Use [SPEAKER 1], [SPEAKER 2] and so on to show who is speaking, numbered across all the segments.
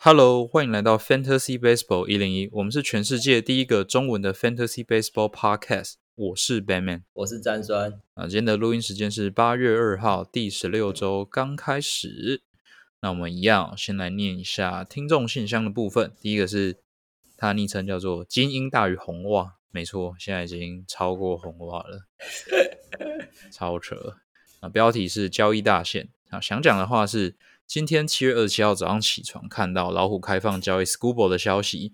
[SPEAKER 1] Hello，欢迎来到 Fantasy Baseball 一零一，我们是全世界第一个中文的 Fantasy Baseball Podcast。我是 Batman
[SPEAKER 2] 我是詹酸，
[SPEAKER 1] 啊，今天的录音时间是八月二号，第十六周刚开始。那我们一样先来念一下听众信箱的部分。第一个是他的昵称叫做“金鹰大于红袜”，没错，现在已经超过红袜了，超扯。啊，标题是交易大线啊，想讲的话是。今天七月二十七号早上起床，看到老虎开放交易 Scuba 的消息。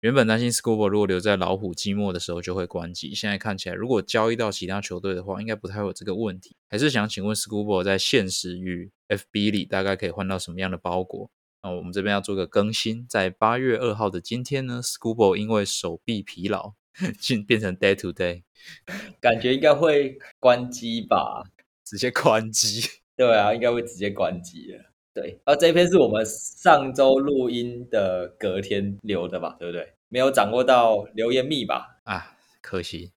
[SPEAKER 1] 原本担心 Scuba 如果留在老虎季末的时候就会关机，现在看起来如果交易到其他球队的话，应该不太会有这个问题。还是想请问 Scuba 在现实与 FB 里大概可以换到什么样的包裹？那我们这边要做个更新，在八月二号的今天呢，Scuba 因为手臂疲劳，进变成 Day to Day，
[SPEAKER 2] 感觉应该会关机吧？
[SPEAKER 1] 直接关机？
[SPEAKER 2] 对啊，应该会直接关机了。对，而这篇是我们上周录音的隔天留的吧，对不对？没有掌握到留言密码
[SPEAKER 1] 啊，可惜。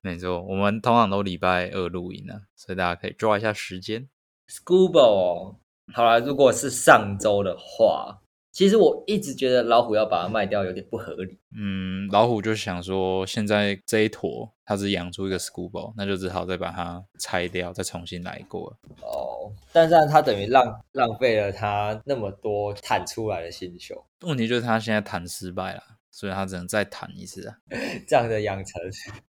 [SPEAKER 1] 没错，我们通常都礼拜二录音呢，所以大家可以抓一下时间。
[SPEAKER 2] Scuba，好了，如果是上周的话。其实我一直觉得老虎要把它卖掉有点不合理。
[SPEAKER 1] 嗯，老虎就想说，现在这一坨它只养出一个 school 那就只好再把它拆掉，再重新来过。
[SPEAKER 2] 哦，但是它等于浪浪费了它那么多弹出来的新秀。
[SPEAKER 1] 问题就是它现在弹失败了。所以他只能再弹一次啊，
[SPEAKER 2] 这样的养成，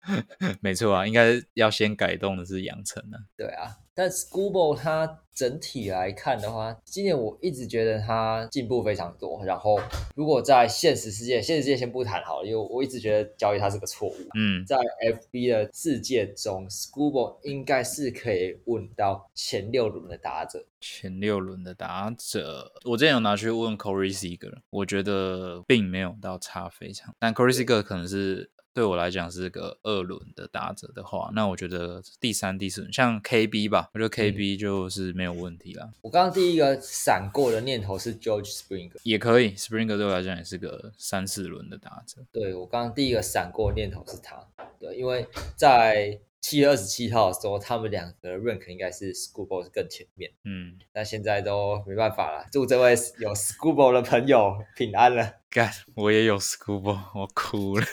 [SPEAKER 1] 没错啊，应该要先改动的是养成啊。
[SPEAKER 2] 对啊，但 Schoolboy 它整体来看的话，今年我一直觉得它进步非常多。然后如果在现实世界，现实世界先不谈好了，因为我一直觉得交易它是个错误。嗯，在 FB 的世界中，Schoolboy 应该是可以问到前六轮的打者。
[SPEAKER 1] 前六轮的打者，我之前有拿去问 Corey Seager，我觉得并没有到差非常。但 Corey Seager 可能是对我来讲是个二轮的打者的话，那我觉得第三、第四轮像 KB 吧，我觉得 KB 就是没有问题了。
[SPEAKER 2] 我刚刚第一个闪过的念头是 George Springer，
[SPEAKER 1] 也可以，Springer 对我来讲也是个三四轮的打者。
[SPEAKER 2] 对我刚刚第一个闪过的念头是他，对，因为在。七月二十七号的时候，他们两个 rank 应该是 Schoolboy 更前面。嗯，但现在都没办法了。祝这位有 Schoolboy 的朋友平安了。
[SPEAKER 1] 干，我也有 Schoolboy，我哭了。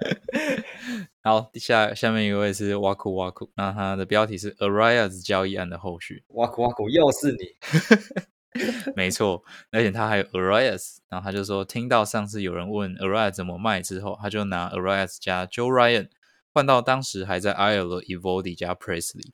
[SPEAKER 1] 好，下下面一位是 Waku Waku，那他的标题是 Arias 交易案的后续。
[SPEAKER 2] Waku Waku 又是
[SPEAKER 1] 你，没错，而且他还有 Arias，然后他就说听到上次有人问 Arias 怎么卖之后，他就拿 Arias 加 Joe Ryan。换到当时还在 i l e Evody 加 Presley，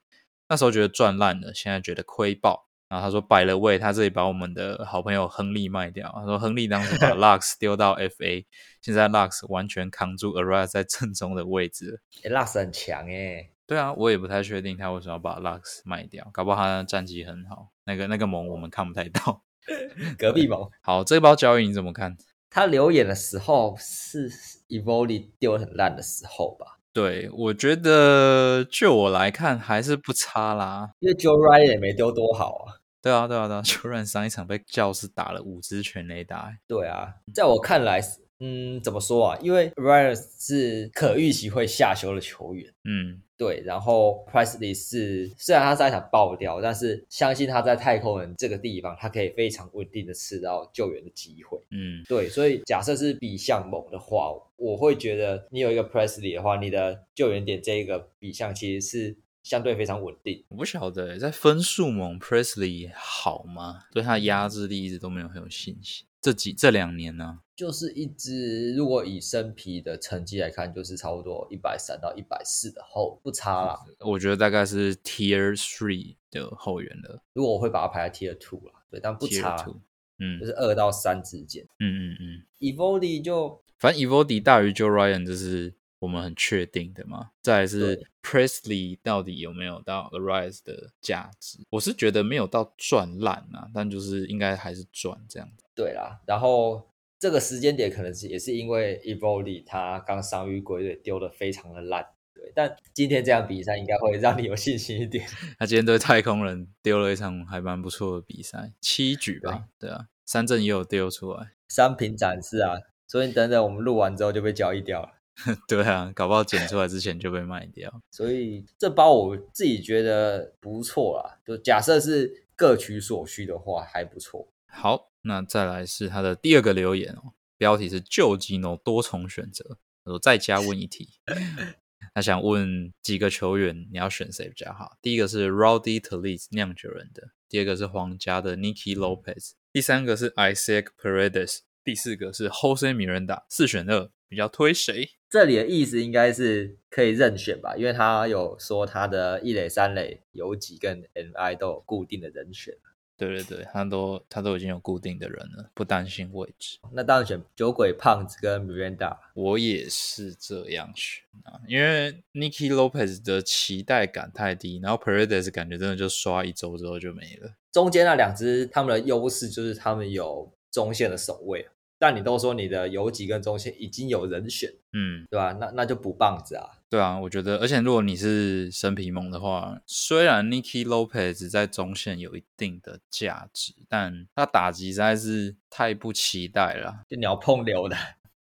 [SPEAKER 1] 那时候觉得赚烂了，现在觉得亏爆。然后他说摆了位，他这里把我们的好朋友亨利卖掉。他说亨利当时把 Lux 丢到 FA，现在 Lux 完全扛住 Arise 在正中的位置。
[SPEAKER 2] Lux 很强诶。
[SPEAKER 1] 对啊，我也不太确定他为什么要把 Lux 卖掉，搞不好他战绩很好。那个那个盟我们看不太到，
[SPEAKER 2] 隔壁盟。
[SPEAKER 1] 好，这包交易你怎么看？
[SPEAKER 2] 他留言的时候是 Evoli 丢很烂的时候吧？
[SPEAKER 1] 对，我觉得就我来看还是不差啦，
[SPEAKER 2] 因为 Joe Ryan 也没丢多好啊。
[SPEAKER 1] 对啊，对啊，对啊，Joe Ryan 上一场被教士打了五支全垒打。
[SPEAKER 2] 对啊，在我看来。嗯，怎么说啊？因为 Ryan 是可预期会下修的球员，嗯，对。然后 Presley 是虽然他在场爆掉，但是相信他在太空人这个地方，他可以非常稳定的吃到救援的机会，嗯，对。所以假设是比项猛的话，我会觉得你有一个 Presley 的话，你的救援点这一个比项其实是相对非常稳定。
[SPEAKER 1] 我不晓得在分数猛 Presley 好吗？对他压制力一直都没有很有信心。这几这两年呢，
[SPEAKER 2] 就是一直如果以生皮的成绩来看，就是差不多一百三到一百四的后，不差啦。
[SPEAKER 1] 我觉得大概是 Tier Three 的后援了。
[SPEAKER 2] 如果我会把它排在 Tier Two 了，对，但不差，嗯，就是二到三之间。嗯嗯嗯，Evody 就
[SPEAKER 1] 反正 Evody 大于 Joe Ryan，就是。我们很确定的吗？再是 Presley 到底有没有到 Arise 的价值？我是觉得没有到赚烂啊，但就是应该还是赚这样子。
[SPEAKER 2] 对啦，然后这个时间点可能是也是因为 Evoli 他刚伤愈归队丢的非常的烂，对。但今天这场比赛应该会让你有信心一点。
[SPEAKER 1] 他今天对太空人丢了一场还蛮不错的比赛，七局吧？对啊，三振也有丢出来，
[SPEAKER 2] 三平展示啊。所以等等我们录完之后就被交易掉了。
[SPEAKER 1] 对啊，搞不好剪出来之前就被卖掉。
[SPEAKER 2] 所以这包我自己觉得不错啦，就假设是各取所需的话，还不错。
[SPEAKER 1] 好，那再来是他的第二个留言哦，标题是旧吉诺多重选择，我再加问一题，他想问几个球员，你要选谁比较好？第一个是 Rowdy t l e s 酿酒人的，第二个是皇家的 Nicky Lopez，第三个是 Isaac Paredes，第四个是 Jose Miranda，四选二，比较推谁？
[SPEAKER 2] 这里的意思应该是可以任选吧，因为他有说他的一垒、三垒、游击跟 MI 都有固定的人选。
[SPEAKER 1] 对对对，他都他都已经有固定的人了，不担心位置。
[SPEAKER 2] 那当然选酒鬼胖子跟 Miranda。
[SPEAKER 1] 我也是这样选啊，因为 Nicky Lopez 的期待感太低，然后 Paredes 感觉真的就刷一周之后就没了。
[SPEAKER 2] 中间那两只他们的优势就是他们有中线的守卫。但你都说你的游击跟中线已经有人选，嗯，对吧？那那就补棒子啊。
[SPEAKER 1] 对啊，我觉得，而且如果你是生皮蒙的话，虽然 Nicky Lopez 在中线有一定的价值，但他打击实在是太不期待了，
[SPEAKER 2] 就鸟碰流的。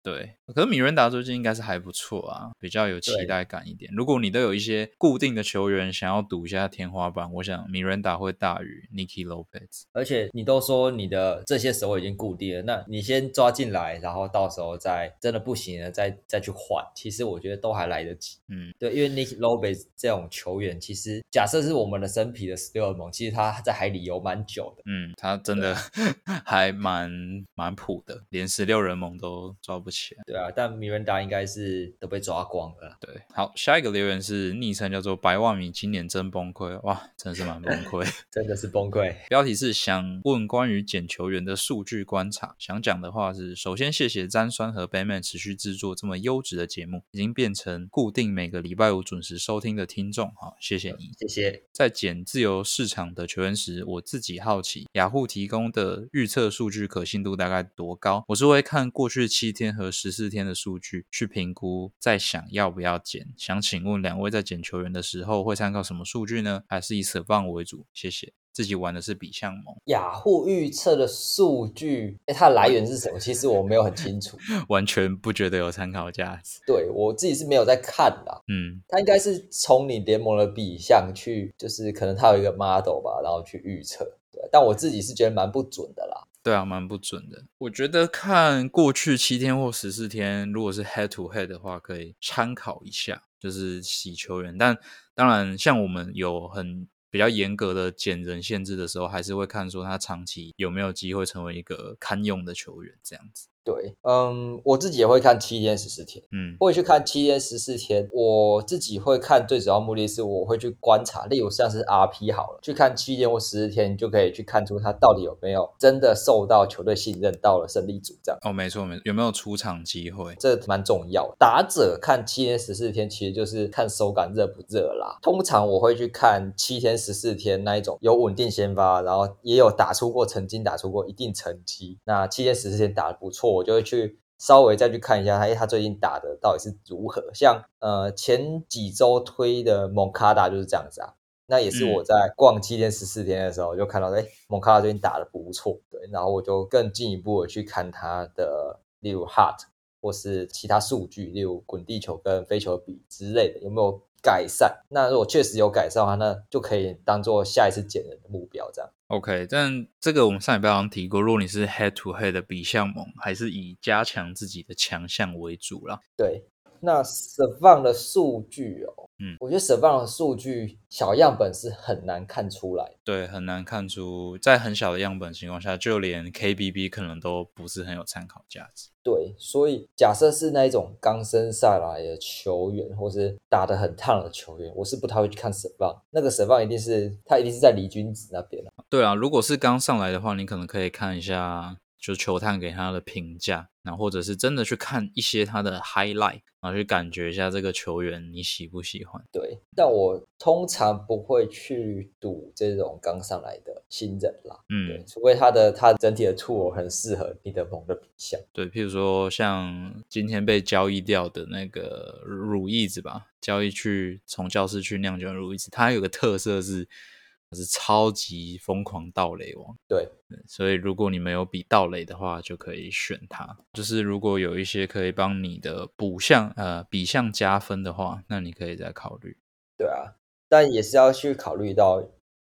[SPEAKER 1] 对，可是米伦达最近应该是还不错啊，比较有期待感一点。如果你都有一些固定的球员想要赌一下天花板，我想米伦达会大于 Nicky Lopez。
[SPEAKER 2] 而且你都说你的这些手已经固定了，那你先抓进来，然后到时候再真的不行了再再去换，其实我觉得都还来得及。嗯，对，因为 Nicky Lopez 这种球员，其实假设是我们的生皮的十六盟，其实他在海里游蛮久的。
[SPEAKER 1] 嗯，他真的 还蛮蛮普的，连十六人盟都抓不。
[SPEAKER 2] 对啊，但米伦达应该是都被抓光了。
[SPEAKER 1] 对，好，下一个留言是昵称叫做百万米，今年真崩溃，哇，真的是蛮崩溃，
[SPEAKER 2] 真的是崩溃。
[SPEAKER 1] 标题是想问关于捡球员的数据观察，想讲的话是，首先谢谢詹酸和 Batman 持续制作这么优质的节目，已经变成固定每个礼拜五准时收听的听众，好，谢谢你，
[SPEAKER 2] 谢谢。
[SPEAKER 1] 在捡自由市场的球员时，我自己好奇，雅虎提供的预测数据可信度大概多高？我是会看过去七天和十四天的数据去评估，再想要不要减。想请问两位在减球员的时候会参考什么数据呢？还是以舍放为主？谢谢。自己玩的是比项盟。
[SPEAKER 2] 雅虎预测的数据，哎，它的来源是什么？其实我没有很清楚，
[SPEAKER 1] 完全不觉得有参考价值。
[SPEAKER 2] 对我自己是没有在看的。嗯，它应该是从你联盟的比项去，就是可能它有一个 model 吧，然后去预测。对，但我自己是觉得蛮不准的啦。
[SPEAKER 1] 对啊，蛮不准的。我觉得看过去七天或十四天，如果是 head to head 的话，可以参考一下，就是洗球员。但当然，像我们有很比较严格的减人限制的时候，还是会看说他长期有没有机会成为一个堪用的球员这样子。
[SPEAKER 2] 对，嗯，我自己也会看七天十四天，嗯，会去看七天十四天。我自己会看最主要目的是我会去观察，例如像是 RP 好了，去看七天或十四天，就可以去看出他到底有没有真的受到球队信任，到了胜利组这样。
[SPEAKER 1] 哦，没错，没错有没有出场机会，
[SPEAKER 2] 这蛮重要。打者看七天十四天，其实就是看手感热不热啦。通常我会去看七天十四天那一种有稳定先发，然后也有打出过曾经打出过一定成绩，那七天十四天打的不错。我就会去稍微再去看一下他，哎，他最近打的到底是如何？像呃前几周推的蒙卡达就是这样子啊，那也是我在逛七天十四天的时候就看到，哎，蒙卡达最近打的不错，对，然后我就更进一步的去看他的，例如 heart 或是其他数据，例如滚地球跟飞球比之类的，有没有？改善，那如果确实有改善的话，那就可以当做下一次减人的目标，这样。
[SPEAKER 1] OK，但这个我们上礼拜好像提过，如果你是 head to head 的比项盟，还是以加强自己的强项为主啦。
[SPEAKER 2] 对。那 s u r v 的数据哦，嗯，我觉得 s u r v 的数据小样本是很难看出来，
[SPEAKER 1] 对，很难看出，在很小的样本情况下，就连 KBB 可能都不是很有参考价值。
[SPEAKER 2] 对，所以假设是那一种刚升上来的球员，或是打得很烫的球员，我是不太会去看 s u r v 那个 s u r v 一定是他一定是在李君子那边
[SPEAKER 1] 对啊，如果是刚上来的话，你可能可以看一下。就球探给他的评价，然后或者是真的去看一些他的 highlight，然后去感觉一下这个球员你喜不喜欢。
[SPEAKER 2] 对，但我通常不会去赌这种刚上来的新人啦。嗯，对，除非他的他整体的 tool 很适合你的某个比项。
[SPEAKER 1] 对，譬如说像今天被交易掉的那个乳意子吧，交易去从教室去酿酒乳意子，他有个特色是。是超级疯狂盗垒王，
[SPEAKER 2] 对，
[SPEAKER 1] 所以如果你没有比盗垒的话，就可以选他。就是如果有一些可以帮你的补项呃比项加分的话，那你可以再考虑。
[SPEAKER 2] 对啊，但也是要去考虑到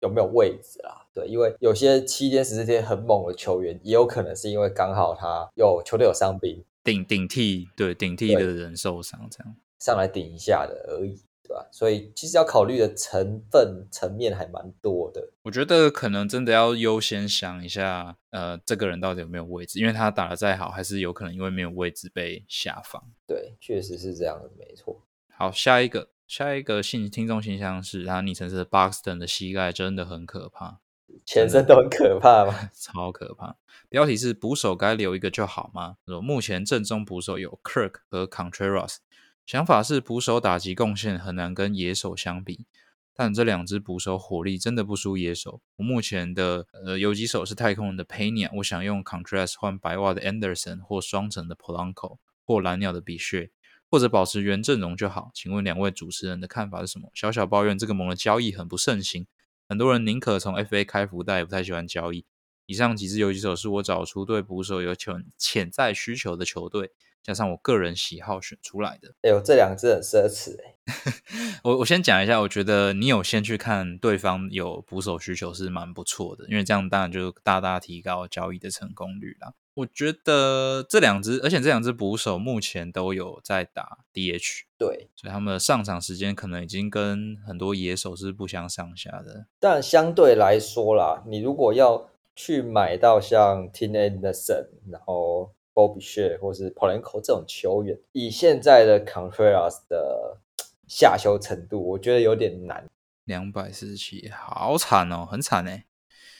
[SPEAKER 2] 有没有位置啦。对，因为有些七天十四天很猛的球员，也有可能是因为刚好他有球队有伤病，
[SPEAKER 1] 顶顶替对顶替的人受伤，这样
[SPEAKER 2] 上来顶一下的而已。对吧？所以其实要考虑的成分层面还蛮多的。
[SPEAKER 1] 我觉得可能真的要优先想一下，呃，这个人到底有没有位置？因为他打的再好，还是有可能因为没有位置被下放。
[SPEAKER 2] 对，确实是这样的，没错。
[SPEAKER 1] 好，下一个，下一个信听众信箱是他昵称是 Boxton 的膝盖真的很可怕，
[SPEAKER 2] 全身都很可怕吗？
[SPEAKER 1] 超可怕。标题是捕手该留一个就好吗？目前正中捕手有 Kirk 和 Contreras。想法是捕手打击贡献很难跟野手相比，但这两只捕手火力真的不输野手。我目前的呃游击手是太空人的 Pena，我想用 Contrast 换白袜的 Anderson 或双城的 Polanco 或蓝鸟的比穴，或者保持原阵容就好。请问两位主持人的看法是什么？小小抱怨这个盟的交易很不盛行，很多人宁可从 FA 开福袋，也不太喜欢交易。以上几支游击手是我找出对捕手有潜潜在需求的球队。加上我个人喜好选出来的，
[SPEAKER 2] 哎呦，这两只很奢侈哎。
[SPEAKER 1] 我我先讲一下，我觉得你有先去看对方有捕手需求是蛮不错的，因为这样当然就大大提高交易的成功率啦。我觉得这两只，而且这两只捕手目前都有在打 DH，
[SPEAKER 2] 对，
[SPEAKER 1] 所以他们的上场时间可能已经跟很多野手是不相上下的。
[SPEAKER 2] 但相对来说啦，你如果要去买到像 Tin Anderson，然后 Bobby Share 或是 Polanco 这种球员，以现在的 Contreras 的下修程度，我觉得有点难。
[SPEAKER 1] 两百四十七，好惨哦，很惨哎。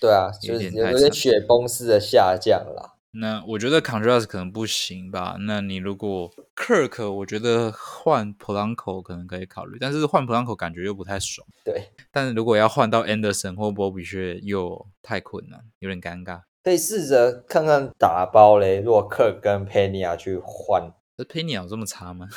[SPEAKER 2] 对啊，就是有点雪崩式的下降啦。
[SPEAKER 1] 那我觉得 Contreras 可能不行吧？那你如果 Kirk，我觉得换 Polanco 可能可以考虑，但是换 Polanco 感觉又不太爽。
[SPEAKER 2] 对，
[SPEAKER 1] 但是如果要换到 Anderson 或 Bobby Share 又太困难，有点尴尬。
[SPEAKER 2] 可以试着看看打包雷，洛克跟佩尼亚去换。
[SPEAKER 1] 这佩尼亚有这么差吗？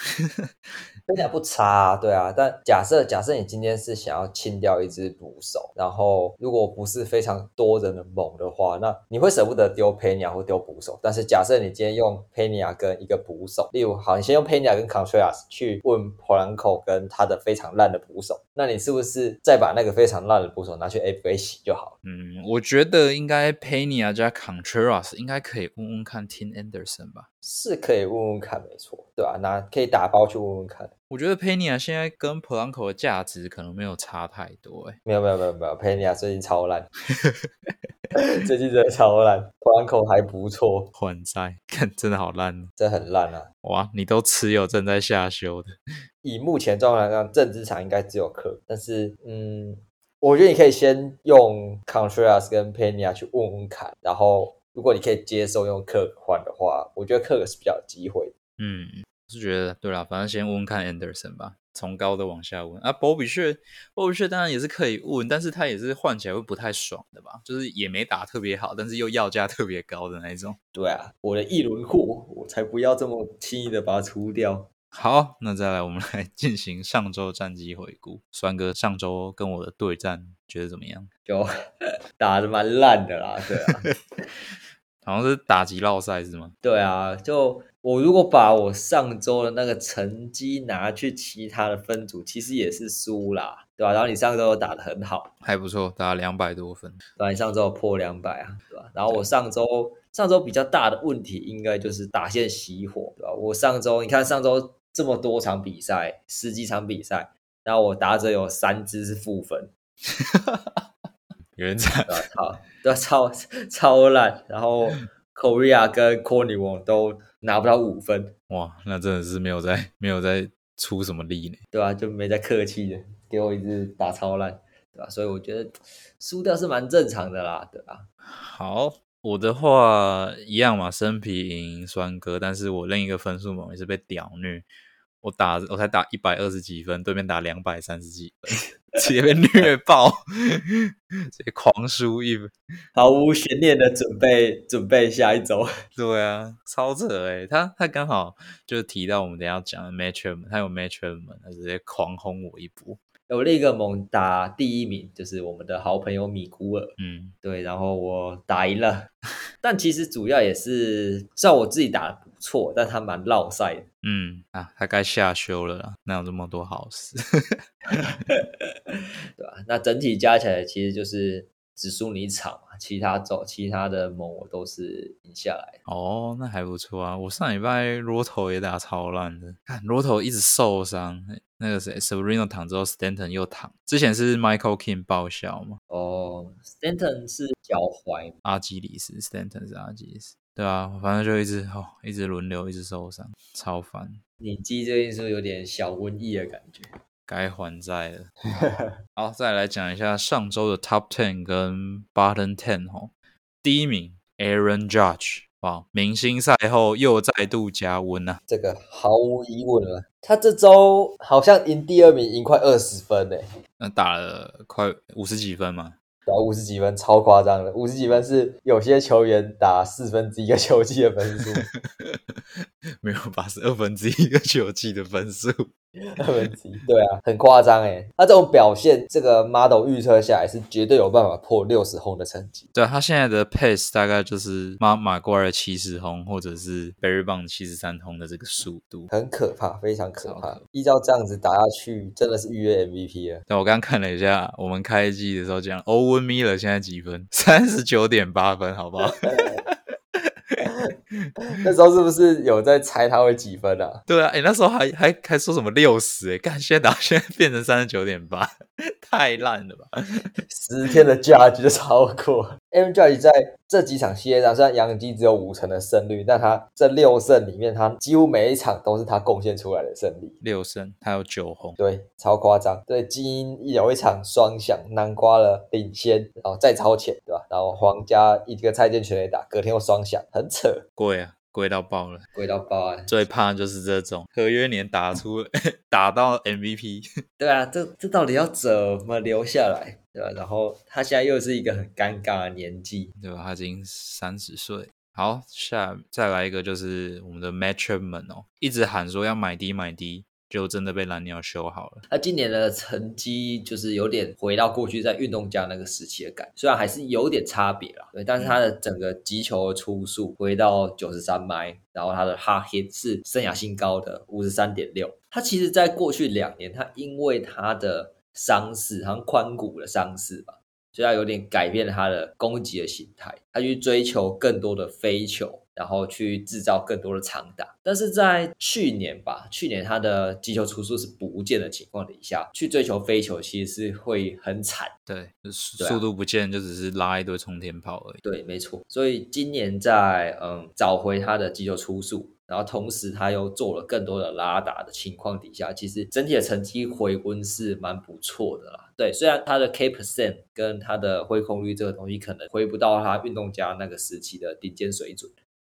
[SPEAKER 2] 佩尼亚不差，啊对啊。但假设假设你今天是想要清掉一只捕手，然后如果不是非常多人的猛的话，那你会舍不得丢佩尼亚或丢捕手。但是假设你今天用佩尼亚跟一个捕手，例如好，你先用佩尼亚跟 Contreras 去问 Polanco 跟他的非常烂的捕手，那你是不是再把那个非常烂的捕手拿去 FA 洗就好？
[SPEAKER 1] 嗯，我觉得应该佩尼亚加 Contreras 应该可以问问看 Tim Anderson 吧。
[SPEAKER 2] 是可以问问看，没错，对吧？那可以打包去问问看。
[SPEAKER 1] 我觉得 Pena 现在跟 Polanco 的价值可能没有差太多，哎，
[SPEAKER 2] 没有没有没有没有，Pena 最近超烂，最近真的超烂，Polanco 还不错，
[SPEAKER 1] 还债，看真的好烂，
[SPEAKER 2] 真的很烂啊！
[SPEAKER 1] 哇，你都持有正在下修的，
[SPEAKER 2] 以目前状况来看，正资产应该只有克，但是嗯，我觉得你可以先用 Contreras 跟 Pena 去问问看，然后。如果你可以接受用克换的话，我觉得克是比较有机会。
[SPEAKER 1] 嗯，是觉得对啦，反正先问问看 Anderson 吧，从高的往下问啊。波比逊，波比逊当然也是可以问，但是他也是换起来会不太爽的吧？就是也没打特别好，但是又要价特别高的那一种。
[SPEAKER 2] 对啊，我的一轮货，我才不要这么轻易的把它出掉。
[SPEAKER 1] 好，那再来我们来进行上周战绩回顾。酸哥上周跟我的对战觉得怎么样？
[SPEAKER 2] 就 打的蛮烂的啦，对啊。
[SPEAKER 1] 好像是打击绕赛是吗？
[SPEAKER 2] 对啊，就我如果把我上周的那个成绩拿去其他的分组，其实也是输啦，对吧？然后你上周打的很好，
[SPEAKER 1] 还不错，打两百多分，
[SPEAKER 2] 对吧？你上周破两百啊，对吧？然后我上周上周比较大的问题，应该就是打线熄火，对吧？我上周你看上周这么多场比赛，十几场比赛，然后我打者有三支是负分。
[SPEAKER 1] 有人惨，
[SPEAKER 2] 超对 超 超烂，然后 Korea 跟 Corny Wong 都拿不到五分，
[SPEAKER 1] 哇，那真的是没有在没有在出什么力呢，
[SPEAKER 2] 对啊？就没在客气的，给我一直打超烂，对吧？所以我觉得输掉是蛮正常的啦，对吧？
[SPEAKER 1] 好，我的话一样嘛，生皮赢酸哥，但是我另一个分数嘛也是被屌虐。我打我才打一百二十几分，对面打两百三十几分，直接被虐爆，直接狂输一，
[SPEAKER 2] 毫无悬念的准备准备下一周。
[SPEAKER 1] 对啊，超扯诶，他他刚好就提到我们等下讲的 match 他有 match 他直接狂轰我一波。
[SPEAKER 2] 有另一个猛打第一名，就是我们的好朋友米古尔。嗯，对，然后我打赢了，但其实主要也是算我自己打的不。错，但他蛮落赛的。
[SPEAKER 1] 嗯啊，他该下修了，哪有这么多好事？
[SPEAKER 2] 对吧？那整体加起来，其实就是只输你一场嘛，其他走其他的盟我都是赢下来。
[SPEAKER 1] 哦，那还不错啊。我上礼拜罗头也打超烂的，看罗头一直受伤。那个谁，Sabrina 躺之后，Stanton 又躺。之前是 Michael King 报销嘛？
[SPEAKER 2] 哦，Stanton 是脚踝，
[SPEAKER 1] 阿基里斯，Stanton 是阿基里斯。对啊，反正就一直哦，一直轮流，一直受伤，超烦。
[SPEAKER 2] 你记最近是不是有点小瘟疫的感觉？
[SPEAKER 1] 该还债了。好，再来讲一下上周的 Top Ten 跟 Bottom Ten 哦。第一名 Aaron Judge，哇，明星赛后又再度加温呐。
[SPEAKER 2] 这个毫无疑问了，他这周好像赢第二名，赢快二十分呢。
[SPEAKER 1] 那打了快五十几分嘛？
[SPEAKER 2] 打五十几分，超夸张的。五十几分是有些球员打四分之一个球季的分数，
[SPEAKER 1] 没有八十二分之一个球季的分数。
[SPEAKER 2] 二分之一，对啊，很夸张哎。他这种表现，这个 model 预测下来是绝对有办法破六十轰的成绩。
[SPEAKER 1] 对他现在的 pace 大概就是马马过来七十轰，或者是 Barry Bond 七十三轰的这个速度，
[SPEAKER 2] 很可怕，非常可怕。依照这样子打下去，真的是预约 MVP 了。
[SPEAKER 1] 那我刚刚看了一下，我们开机的时候讲 Owen Miller 现在几分？三十九点八分，好不好？
[SPEAKER 2] 那时候是不是有在猜他会几分啊？
[SPEAKER 1] 对啊，哎，那时候还还还说什么六十？哎，干，现在打 现在变成三十九点八，太烂了吧！
[SPEAKER 2] 十天的价值就超过。M. Judge 在这几场系列赛，虽然杨基只有五成的胜率，但他这六胜里面，他几乎每一场都是他贡献出来的胜利。
[SPEAKER 1] 六胜，他有九红，
[SPEAKER 2] 对，超夸张。对，基因有一场双响，南瓜了领先，然后再超前，对吧？然后皇家一个蔡健全垒打，隔天又双响，很扯。
[SPEAKER 1] 贵啊，贵到爆了，
[SPEAKER 2] 贵到爆啊！
[SPEAKER 1] 最怕就是这种合约年打出 打到 MVP。
[SPEAKER 2] 对啊，这这到底要怎么留下来？对吧？然后他现在又是一个很尴尬的年纪，
[SPEAKER 1] 对吧？他已经三十岁。好，下再来一个就是我们的 Matchman 哦，一直喊说要买低买低，就真的被蓝鸟修好了。
[SPEAKER 2] 他今年的成绩就是有点回到过去在运动家那个时期的感，虽然还是有点差别啦，对，但是他的整个击球的出速回到九十三迈，然后他的 hard hit 是生涯新高的五十三点六。他其实在过去两年，他因为他的伤势，好像髋骨的伤势吧，所以他有点改变了他的攻击的形态，他去追求更多的飞球，然后去制造更多的长打。但是在去年吧，去年他的击球出速是不见的情况底下，去追求飞球其实是会很惨。
[SPEAKER 1] 对，速度不见就只是拉一堆冲天炮而已。
[SPEAKER 2] 对，没错。所以今年在嗯找回他的击球出速。然后同时他又做了更多的拉打的情况底下，其实整体的成绩回温是蛮不错的啦。对，虽然他的 K percent 跟他的挥空率这个东西可能回不到他运动家那个时期的顶尖水准，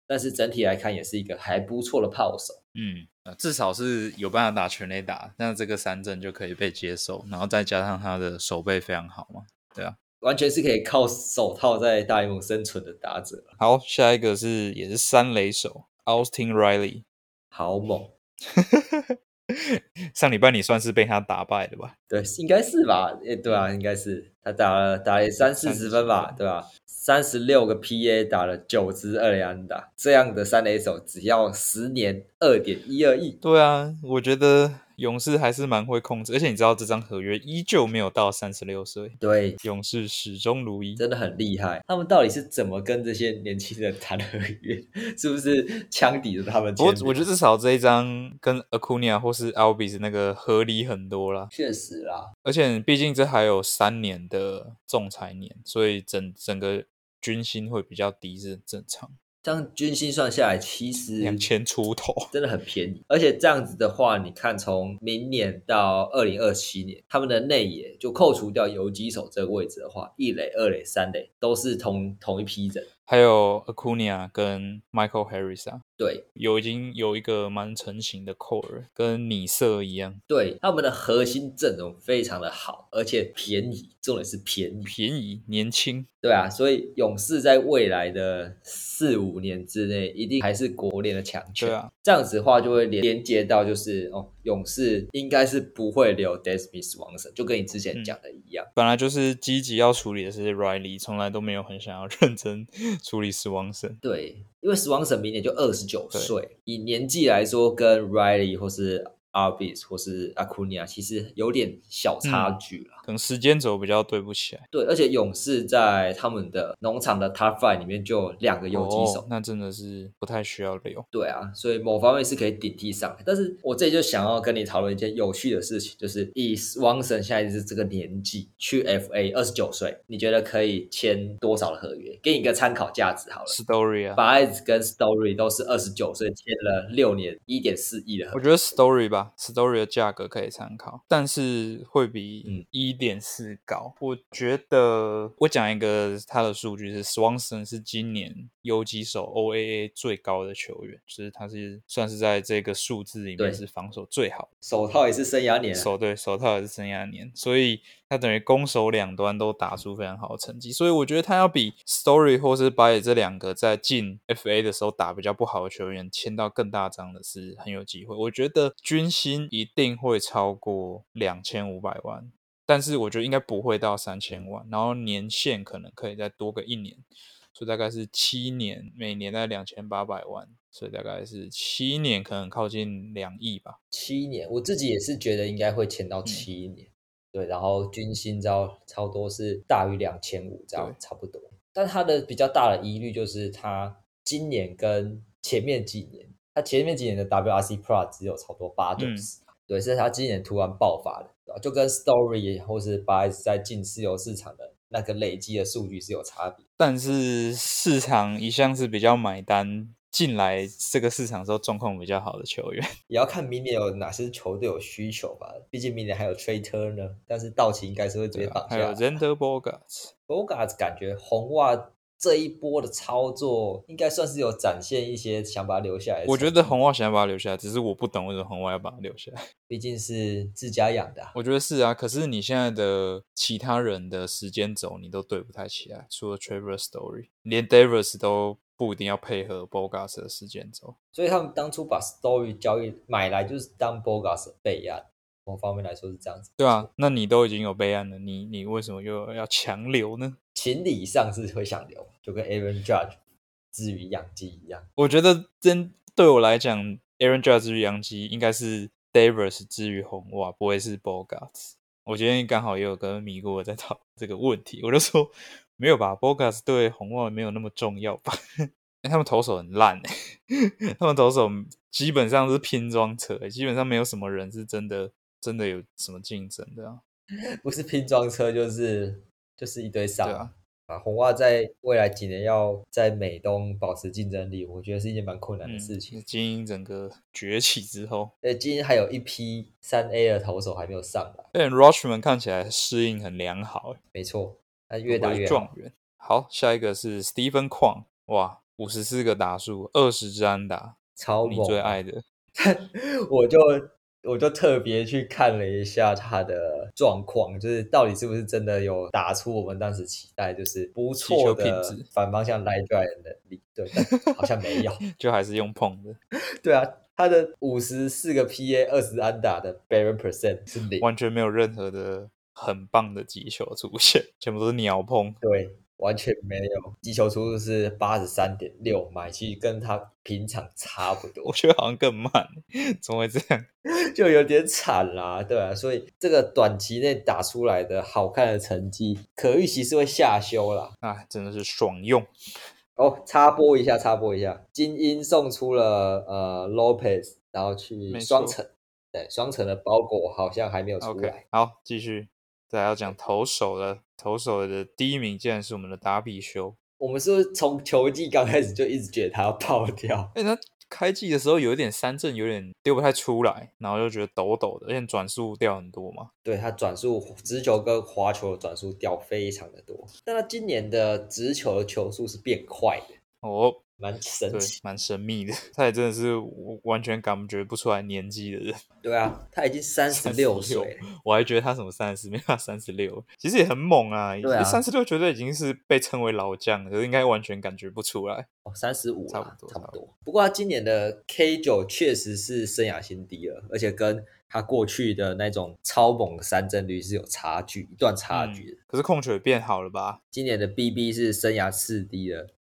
[SPEAKER 2] 但是整体来看也是一个还不错的炮手。
[SPEAKER 1] 嗯，至少是有办法打全垒打，那这个三振就可以被接受。然后再加上他的手背非常好嘛，对啊，
[SPEAKER 2] 完全是可以靠手套在大联盟生存的打者。
[SPEAKER 1] 好，下一个是也是三垒手。Austin Riley，
[SPEAKER 2] 好猛！
[SPEAKER 1] 上礼拜你算是被他打败的吧？
[SPEAKER 2] 对，应该是吧？诶，对啊，应该是他打了打了三四十分吧？对吧？三十六个 PA 打了九支二连安打，这样的三垒手只要十年二点一二亿。
[SPEAKER 1] 对啊，我觉得。勇士还是蛮会控制，而且你知道这张合约依旧没有到三十六岁。
[SPEAKER 2] 对，
[SPEAKER 1] 勇士始终如一，
[SPEAKER 2] 真的很厉害。他们到底是怎么跟这些年轻人谈合约？是不是枪抵着他们？
[SPEAKER 1] 我我觉得至少这一张跟 Acuna 或是 Albis 那个合理很多啦。
[SPEAKER 2] 确实啦，
[SPEAKER 1] 而且毕竟这还有三年的仲裁年，所以整整个军薪会比较低是很正常。
[SPEAKER 2] 这样军薪算下来，其实
[SPEAKER 1] 两千出头，
[SPEAKER 2] 真的很便宜。而且这样子的话，你看从明年到二零二七年，他们的内野就扣除掉游击手这个位置的话，一垒、二垒、三垒都是同同一批人。
[SPEAKER 1] 还有 Acuna 跟 Michael Harris 啊，
[SPEAKER 2] 对，
[SPEAKER 1] 有已经有一个蛮成型的 core，跟米色一样。
[SPEAKER 2] 对，他们的核心阵容非常的好，而且便宜，重点是便宜，
[SPEAKER 1] 便宜，年轻。
[SPEAKER 2] 对啊，所以勇士在未来的四五年之内，一定还是国联的强权。
[SPEAKER 1] 对啊，
[SPEAKER 2] 这样子的话就会连连接到就是哦。勇士应该是不会留 Desmond 王神，就跟你之前讲的一样。
[SPEAKER 1] 本来就是积极要处理的是 Riley，从来都没有很想要认真处理死亡神。
[SPEAKER 2] 对，因为 Swanson 明年就二十九岁，以年纪来说，跟 Riley 或是。Arbis 或是 Acuna，其实有点小差距了，
[SPEAKER 1] 可能时间轴比较对不起来。
[SPEAKER 2] 对，而且勇士在他们的农场的 Top Five 里面就两个游击手，
[SPEAKER 1] 那真的是不太需要留。
[SPEAKER 2] 对啊，所以某方面是可以顶替上。但是我这里就想要跟你讨论一件有趣的事情，就是以 Swanson 现在是这个年纪去 FA，二十九岁，你觉得可以签多少的合约？给你一个参考价值好了。
[SPEAKER 1] Story 啊
[SPEAKER 2] b a z 跟 Story 都是二十九岁签了六年一点四亿的合约。
[SPEAKER 1] 我觉得 Story 吧。Story 的价格可以参考，但是会比嗯一点四高。我觉得我讲一个他的数据是，Swanson 是今年游击手 OAA 最高的球员，就是他是算是在这个数字里面是防守最好，
[SPEAKER 2] 手套也是生涯年，
[SPEAKER 1] 手对手套也是生涯年，所以。他等于攻守两端都打出非常好的成绩，所以我觉得他要比 Story 或是 Bay 这两个在进 FA 的时候打比较不好的球员签到更大张的是很有机会。我觉得军薪一定会超过两千五百万，但是我觉得应该不会到三千万，然后年限可能可以再多个一年，所以大概是七年，每年在两千八百万，所以大概是七年可能靠近两亿吧。
[SPEAKER 2] 七年，我自己也是觉得应该会签到七年。对，然后军薪招超多是大于两千五，这样差不多。但他的比较大的疑虑就是他今年跟前面几年，他前面几年的 WRC Plus 只有超多八九十，对，是他今年突然爆发的，就跟 Story 或是 b y 在进自由市场的那个累积的数据是有差别。
[SPEAKER 1] 但是市场一向是比较买单。进来这个市场时候状况比较好的球员，
[SPEAKER 2] 也要看明年有哪些球队有需求吧。毕竟明年还有 Trey Turner，但是道奇应该是会直接绑下。
[SPEAKER 1] 还有 Zander Bogarts，Bogarts
[SPEAKER 2] 感觉红袜这一波的操作应该算是有展现一些想把它留下来。
[SPEAKER 1] 我觉得红袜想要把它留下来，只是我不懂为什么红袜要把它留下来。
[SPEAKER 2] 毕竟是自家养的，
[SPEAKER 1] 我觉得是啊。可是你现在的其他人的时间轴你都对不太起来，除了 Trevor Story，连 Davis 都。不一定要配合 Bogas 的时间轴，
[SPEAKER 2] 所以他们当初把 Story 交易买来就是当 Bogas 备案，某方面来说是这样子。
[SPEAKER 1] 对啊，那你都已经有备案了，你你为什么又要强留呢？
[SPEAKER 2] 情理上是会想留，就跟 Aaron Judge 之于养鸡一样。
[SPEAKER 1] 我觉得真对我来讲，Aaron Judge 之于养鸡应该是 Davis 之于红袜，不会是 Bogarts。我今天刚好也有跟米哥在讨这个问题，我就说。没有吧，Bogarts 对红袜没有那么重要吧？他们投手很烂哎，他们投手基本上是拼装车，基本上没有什么人是真的真的有什么竞争的啊。
[SPEAKER 2] 不是拼装车就是就是一堆伤啊！啊，红袜在未来几年要在美东保持竞争力，我觉得是一件蛮困难的事情。
[SPEAKER 1] 精英整个崛起之后，
[SPEAKER 2] 呃，今天还有一批三 A 的投手还没有上来。
[SPEAKER 1] 哎，Rushman 看起来适应很良好，
[SPEAKER 2] 没错。越打越
[SPEAKER 1] 状元。好，下一个是 Stephen Kwong，，哇，五十四个打数，二十支安打，
[SPEAKER 2] 超
[SPEAKER 1] 你最爱的。
[SPEAKER 2] 我就我就特别去看了一下他的状况，就是到底是不是真的有打出我们当时期待，就是不错的反方向来拽的能力。对，好像没有，
[SPEAKER 1] 就还是用碰的。
[SPEAKER 2] 对啊，他的五十四个 PA，二十安打的 barren percent 是零，
[SPEAKER 1] 完全没有任何的。很棒的击球出现，全部都是鸟碰，
[SPEAKER 2] 对，完全没有击球速度是八十三点六迈，其实跟他平常差不多。
[SPEAKER 1] 我觉得好像更慢，怎么会这样？
[SPEAKER 2] 就有点惨啦，对啊，所以这个短期内打出来的好看的成绩，可预期是会下修啦。
[SPEAKER 1] 啊，真的是爽用
[SPEAKER 2] 哦！插播一下，插播一下，精英送出了呃 Lopez，然后去双城，对，双层的包裹好像还没有出来。
[SPEAKER 1] 好，继续。再要讲投手了，投手的第一名竟然是我们的达比修。
[SPEAKER 2] 我们是不是从球季刚开始就一直觉得他要爆掉？
[SPEAKER 1] 哎，他开季的时候有一点三振，有点丢不太出来，然后就觉得抖抖的，而且转速掉很多嘛。
[SPEAKER 2] 对他转速，直球跟滑球的转速掉非常的多。但他今年的直球的球速是变快的
[SPEAKER 1] 哦。
[SPEAKER 2] 蛮神奇，
[SPEAKER 1] 蛮神秘的。他也真的是完全感觉不出来年纪的人。
[SPEAKER 2] 对啊，他已经三十六岁，
[SPEAKER 1] 我还觉得他什么三十，没有三十六，其实也很猛啊。对啊，三十六绝对已经是被称为老将，可是应该完全感觉不出来。
[SPEAKER 2] 哦，三十五，
[SPEAKER 1] 差不多，
[SPEAKER 2] 差不多。不过他今年的 K 九确实是生涯新低了，而且跟他过去的那种超猛的三振率是有差距，一段差距的。
[SPEAKER 1] 可是控球也变好了吧？
[SPEAKER 2] 今年的 BB 是生涯次低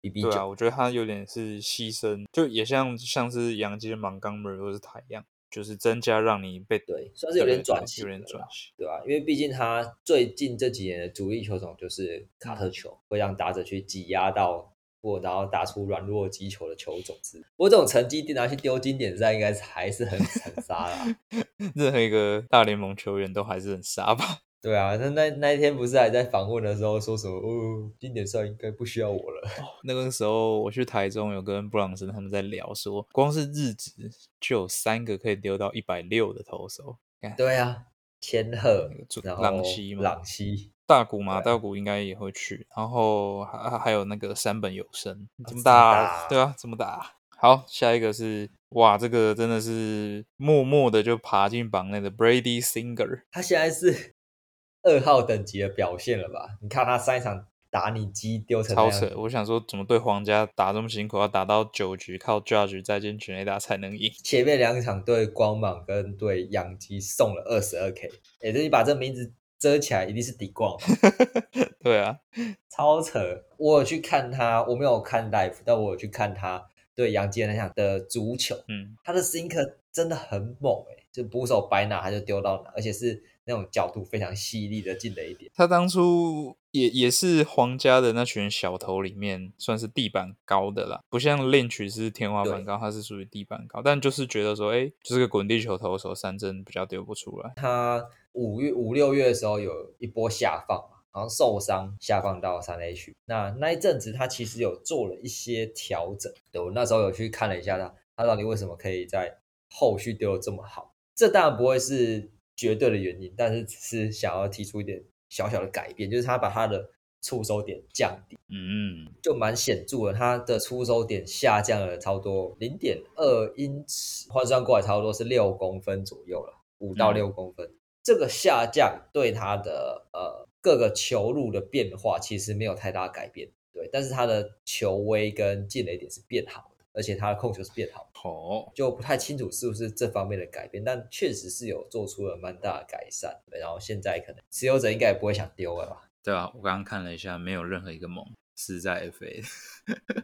[SPEAKER 2] 的。比比
[SPEAKER 1] 对啊，我觉得他有点是牺牲，就也像像是杨基的 Montgomery 或是他一样，就是增加让你被
[SPEAKER 2] 对，算是有点转型，
[SPEAKER 1] 有点转型，
[SPEAKER 2] 对吧？因为毕竟他最近这几年的主力球种就是卡特球，会让打者去挤压到过然后打出软弱击球的球种子。不过这种成绩拿去丢经典赛，应该是还是很 很 杀啦。
[SPEAKER 1] 任何一个大联盟球员都还是很杀吧。
[SPEAKER 2] 对啊，那那那一天不是还在访问的时候说什么？哦，经典赛应该不需要我了。
[SPEAKER 1] 那个时候我去台中，有跟布朗森他们在聊，说光是日职就有三个可以丢到一百六的投手。
[SPEAKER 2] 对啊，千鹤，
[SPEAKER 1] 朗西嘛，
[SPEAKER 2] 朗西，
[SPEAKER 1] 大谷嘛，大谷应该也会去。然后还还有那个山本有生，这么大，对啊，这么大。好，下一个是哇，这个真的是默默的就爬进榜内的 Brady Singer，
[SPEAKER 2] 他现在是。二号等级的表现了吧？你看他上一场打你鸡丢成
[SPEAKER 1] 超扯！我想说，怎么对皇家打这么辛苦，要打到九局，靠 Judge 再进全垒打才能赢？
[SPEAKER 2] 前面两场对光芒跟对养鸡送了二十二 K，哎，这你把这名字遮起来，一定是底光。
[SPEAKER 1] 对啊，
[SPEAKER 2] 超扯！我有去看他，我没有看 live，但我有去看他对杨基那场的足球。嗯，他的 sinker 真的很猛，哎，就捕手摆哪他就丢到哪，而且是。那种角度非常犀利的进了一点。
[SPEAKER 1] 他当初也也是皇家的那群小头里面算是地板高的啦，不像练曲是天花板高，他是属于地板高。但就是觉得说，哎，就是个滚地球投手，三针比较丢不出来。
[SPEAKER 2] 他五月五六月的时候有一波下放嘛，好像受伤下放到三 A 区。那那一阵子他其实有做了一些调整。对我那时候有去看了一下他，他到底为什么可以在后续丢的这么好？这当然不会是。绝对的原因，但是只是想要提出一点小小的改变，就是他把他的出手点降低，嗯，就蛮显著的。他的出手点下降了差不多零点二英尺，换算过来差不多是六公分左右了，五到六公分。这个下降对他的呃各个球路的变化其实没有太大改变，对，但是他的球威跟进雷点是变好。而且他的控球是变好，
[SPEAKER 1] 哦，
[SPEAKER 2] 就不太清楚是不是这方面的改变，但确实是有做出了蛮大的改善。然后现在可能持有者应该也不会想丢了吧？
[SPEAKER 1] 对啊，我刚刚看了一下，没有任何一个猛是在 FA。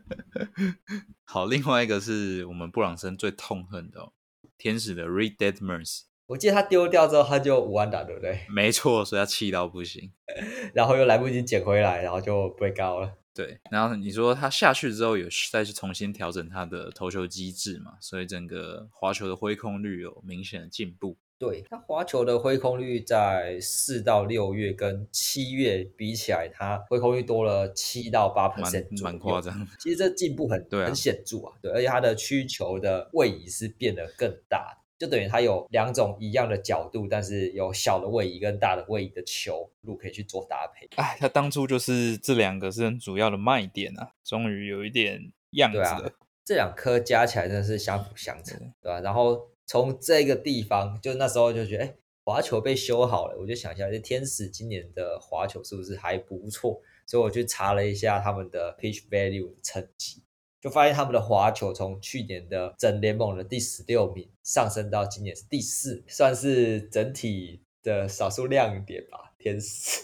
[SPEAKER 1] 好，另外一个是我们布朗森最痛恨的哦天使的 Reed Deadmers。
[SPEAKER 2] 我记得他丢掉之后他就五安打，对不对？
[SPEAKER 1] 没错，所以他气到不行，
[SPEAKER 2] 然后又来不及捡回来，然后就被高了。
[SPEAKER 1] 对，然后你说他下去之后有再去重新调整他的投球机制嘛？所以整个滑球的挥空率有明显的进步。
[SPEAKER 2] 对他滑球的挥空率在四到六月跟七月比起来，他挥空率多了七到八 percent，
[SPEAKER 1] 蛮夸张。
[SPEAKER 2] 其实这进步很很显著啊。对，而且他的曲球的位移是变得更大。就等于它有两种一样的角度，但是有小的位移跟大的位移的球路可以去做搭配。
[SPEAKER 1] 哎，它当初就是这两个是很主要的卖点啊，终于有一点样子了。
[SPEAKER 2] 这两颗加起来真的是相辅相成，对吧？然后从这个地方，就那时候就觉得，哎，滑球被修好了，我就想一下，这天使今年的滑球是不是还不错？所以我去查了一下他们的 pitch value 成绩。就发现他们的滑球从去年的整联盟的第十六名上升到今年是第四，算是整体的少数亮点吧。天使，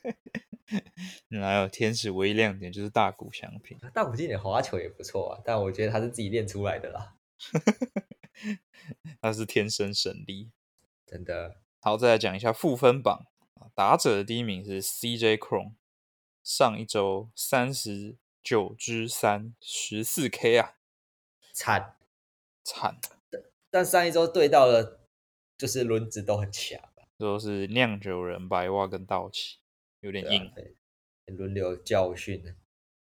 [SPEAKER 1] 哪有天使唯一亮点就是大谷相平，
[SPEAKER 2] 大谷今年滑球也不错啊，但我觉得他是自己练出来的啦。
[SPEAKER 1] 他是天生神力，
[SPEAKER 2] 真的。
[SPEAKER 1] 好，再来讲一下负分榜打者的第一名是 CJ Cron，上一周三十。九之三十四 K 啊，
[SPEAKER 2] 惨
[SPEAKER 1] 惨！
[SPEAKER 2] 但上一周对到了，就是轮子都很强，
[SPEAKER 1] 都是酿酒人白袜跟道奇，有点硬，
[SPEAKER 2] 轮流教训，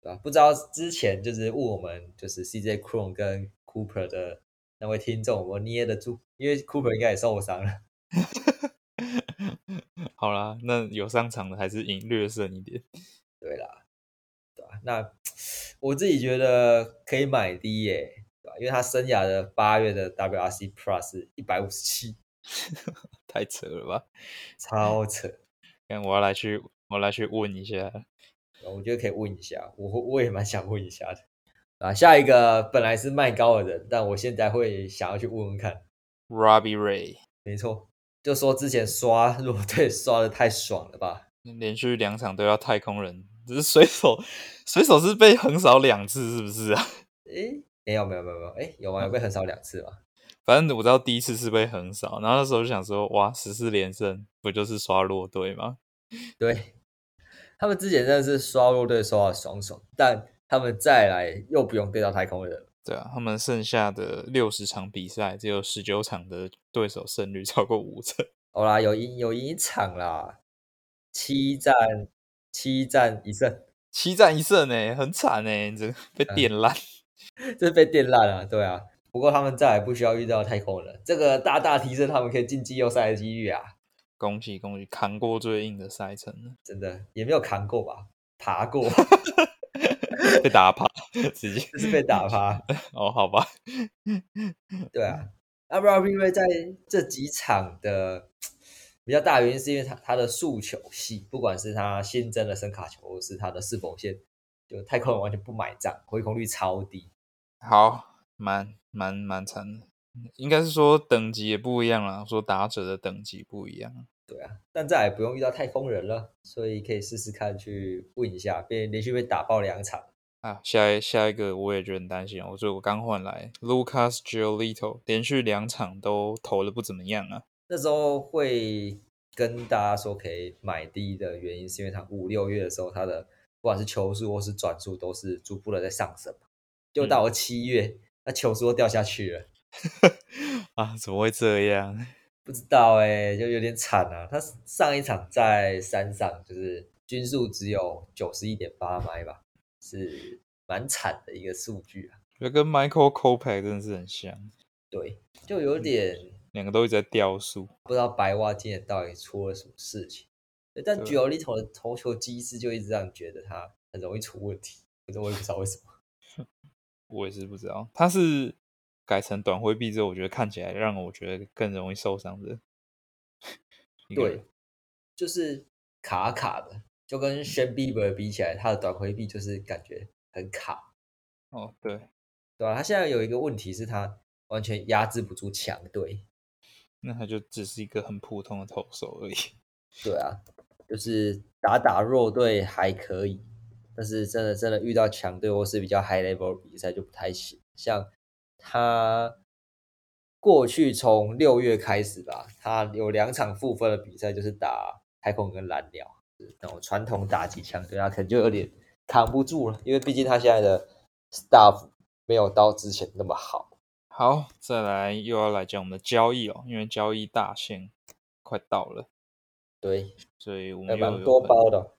[SPEAKER 2] 对吧？不知道之前就是问我们，就是 CJ Cron 跟 Cooper 的那位听众，我捏得住，因为 Cooper 应该也受伤了。
[SPEAKER 1] 好啦，那有上场的还是赢略胜一点，
[SPEAKER 2] 对啦。那我自己觉得可以买低耶，对吧？因为他生涯的八月的 WRC Plus 一百五十七，
[SPEAKER 1] 太扯了吧？
[SPEAKER 2] 超扯！
[SPEAKER 1] 看我要来去，我来去问一下。
[SPEAKER 2] 我觉得可以问一下，我我也蛮想问一下的啊。下一个本来是卖高的人，但我现在会想要去问问看。
[SPEAKER 1] Robbie Ray，
[SPEAKER 2] 没错，就说之前刷 弱队刷的太爽了吧？
[SPEAKER 1] 连续两场都要太空人。只是水手水手是被横扫两次，是不是啊？
[SPEAKER 2] 诶，没有没有没有没有，诶，有吗？有被横扫两次吗？
[SPEAKER 1] 反正我知道第一次是被横扫，然后那时候就想说，哇，十四连胜不就是刷弱队吗？
[SPEAKER 2] 对，他们之前真的是刷弱队刷的爽爽，但他们再来又不用对到太空人。
[SPEAKER 1] 对啊，他们剩下的六十场比赛，只有十九场的对手胜率超过五成。
[SPEAKER 2] 好啦，有赢有赢一场啦，七战七战一胜，
[SPEAKER 1] 七战一胜呢，很惨呢，这被电烂，
[SPEAKER 2] 这是被电烂了。对啊，不过他们再也不需要遇到太空人，这个大大提升他们可以进季后赛的几率啊！
[SPEAKER 1] 恭喜恭喜，扛过最硬的赛程了，
[SPEAKER 2] 真的也没有扛过吧，爬过。
[SPEAKER 1] 被打趴，直接
[SPEAKER 2] 是被打趴
[SPEAKER 1] 哦，好吧，
[SPEAKER 2] 对啊，阿布拉因为在这几场的比较大原因，是因为他他的速球系，不管是他新增的声卡球，或是他的是否线，就太空人完全不买账，回空率超低，
[SPEAKER 1] 好，蛮蛮蛮惨的，应该是说等级也不一样了，说打者的等级不一样。
[SPEAKER 2] 对啊，但再也不用遇到太空人了，所以可以试试看去问一下，被连续被打爆两场
[SPEAKER 1] 啊！下一下一个我也觉得很担心，我说我刚换来 Lucas Giolito，连续两场都投的不怎么样啊。
[SPEAKER 2] 那时候会跟大家说可以买低的原因，是因为他五六月的时候，他的不管是球速或是转速都是逐步的在上升，就到了七月，那球速都掉下去了
[SPEAKER 1] 啊！怎么会这样？
[SPEAKER 2] 不知道哎，就有点惨啊！他上一场在山上，就是均速只有九十一点八迈吧，是蛮惨的一个数据啊。
[SPEAKER 1] 觉得跟 Michael Kopech 真的是很像，
[SPEAKER 2] 对，就有点
[SPEAKER 1] 两个都一直在掉速，
[SPEAKER 2] 不知道白袜今年到底出了什么事情。但 j o l i t o 的投球机制就一直让你觉得他很容易出问题，可是我也不知道为什么。
[SPEAKER 1] 我也是不知道，他是。改成短挥臂之后，我觉得看起来让我觉得更容易受伤的。
[SPEAKER 2] 对，就是卡卡的，就跟 Shan Bieber 比起来，他的短挥臂就是感觉很卡。
[SPEAKER 1] 哦，对，
[SPEAKER 2] 对吧？他现在有一个问题是他完全压制不住强队，
[SPEAKER 1] 那他就只是一个很普通的投手而已。
[SPEAKER 2] 对啊，就是打打弱队还可以，但是真的真的遇到强队或是比较 high level 比赛就不太行，像。他过去从六月开始吧，他有两场负分的比赛，就是打太空跟蓝鸟，那种传统打击枪，对他可能就有点扛不住了，因为毕竟他现在的 staff 没有到之前那么好。
[SPEAKER 1] 好，再来又要来讲我们的交易哦，因为交易大限快到了。
[SPEAKER 2] 对，
[SPEAKER 1] 所以我们
[SPEAKER 2] 蛮多包的。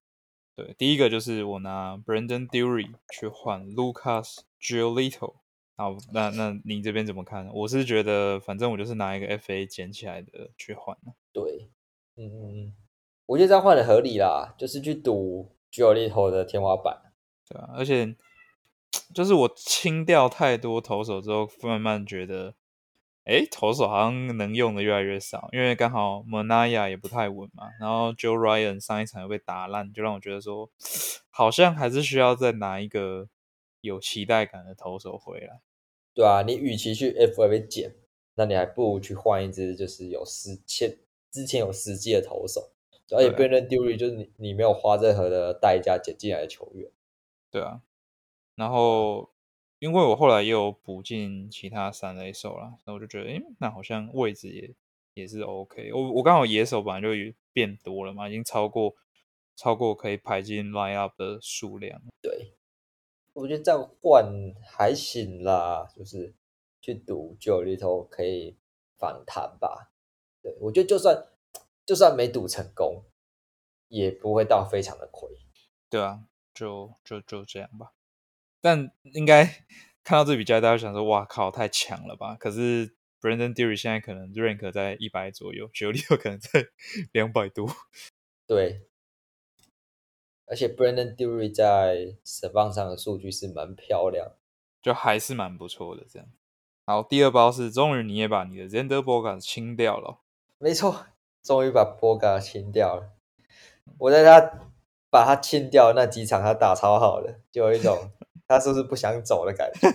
[SPEAKER 1] 对，第一个就是我拿 Brandon Dury 去换 Lucas Giolito。好，那那你这边怎么看？我是觉得，反正我就是拿一个 FA 捡起来的去换
[SPEAKER 2] 对，嗯，我觉得这样换的合理啦，就是去赌 j o l i t o 的天花板。
[SPEAKER 1] 对啊，而且就是我清掉太多投手之后，慢慢觉得，哎，投手好像能用的越来越少，因为刚好 Manaya 也不太稳嘛，然后 Joe Ryan 上一场又被打烂，就让我觉得说，好像还是需要再拿一个有期待感的投手回来。
[SPEAKER 2] 对啊，你与其去 F A 减，那你还不如去换一支就是有实前之前有实际的投手，而且 Brandon Dury 就是你你没有花任何的代价捡进来的球员。
[SPEAKER 1] 对啊，然后因为我后来也有补进其他三垒手了，那我就觉得，哎，那好像位置也也是 O K。我我刚好野手本来就变多了嘛，已经超过超过可以排进 line up 的数量。
[SPEAKER 2] 对。我觉得这样换还行啦，就是去赌九里头可以反弹吧。对我觉得就算就算没赌成功，也不会到非常的亏。
[SPEAKER 1] 对啊，就就就这样吧。但应该看到这笔交易，大家想说：“哇靠，太强了吧！”可是 Brandon Dury 现在可能 rank 在一百左右，九里头可能在两百多。
[SPEAKER 2] 对。而且 Brandon Dury 在神棒上的数据是蛮漂亮，
[SPEAKER 1] 就还是蛮不错的。这样，好，第二包是终于你也把你的 Zander Boga 清掉了。
[SPEAKER 2] 没错，终于把 Boga 清掉了。我在他把他清掉那几场，他打超好的，就有一种他是不是不想走的感觉。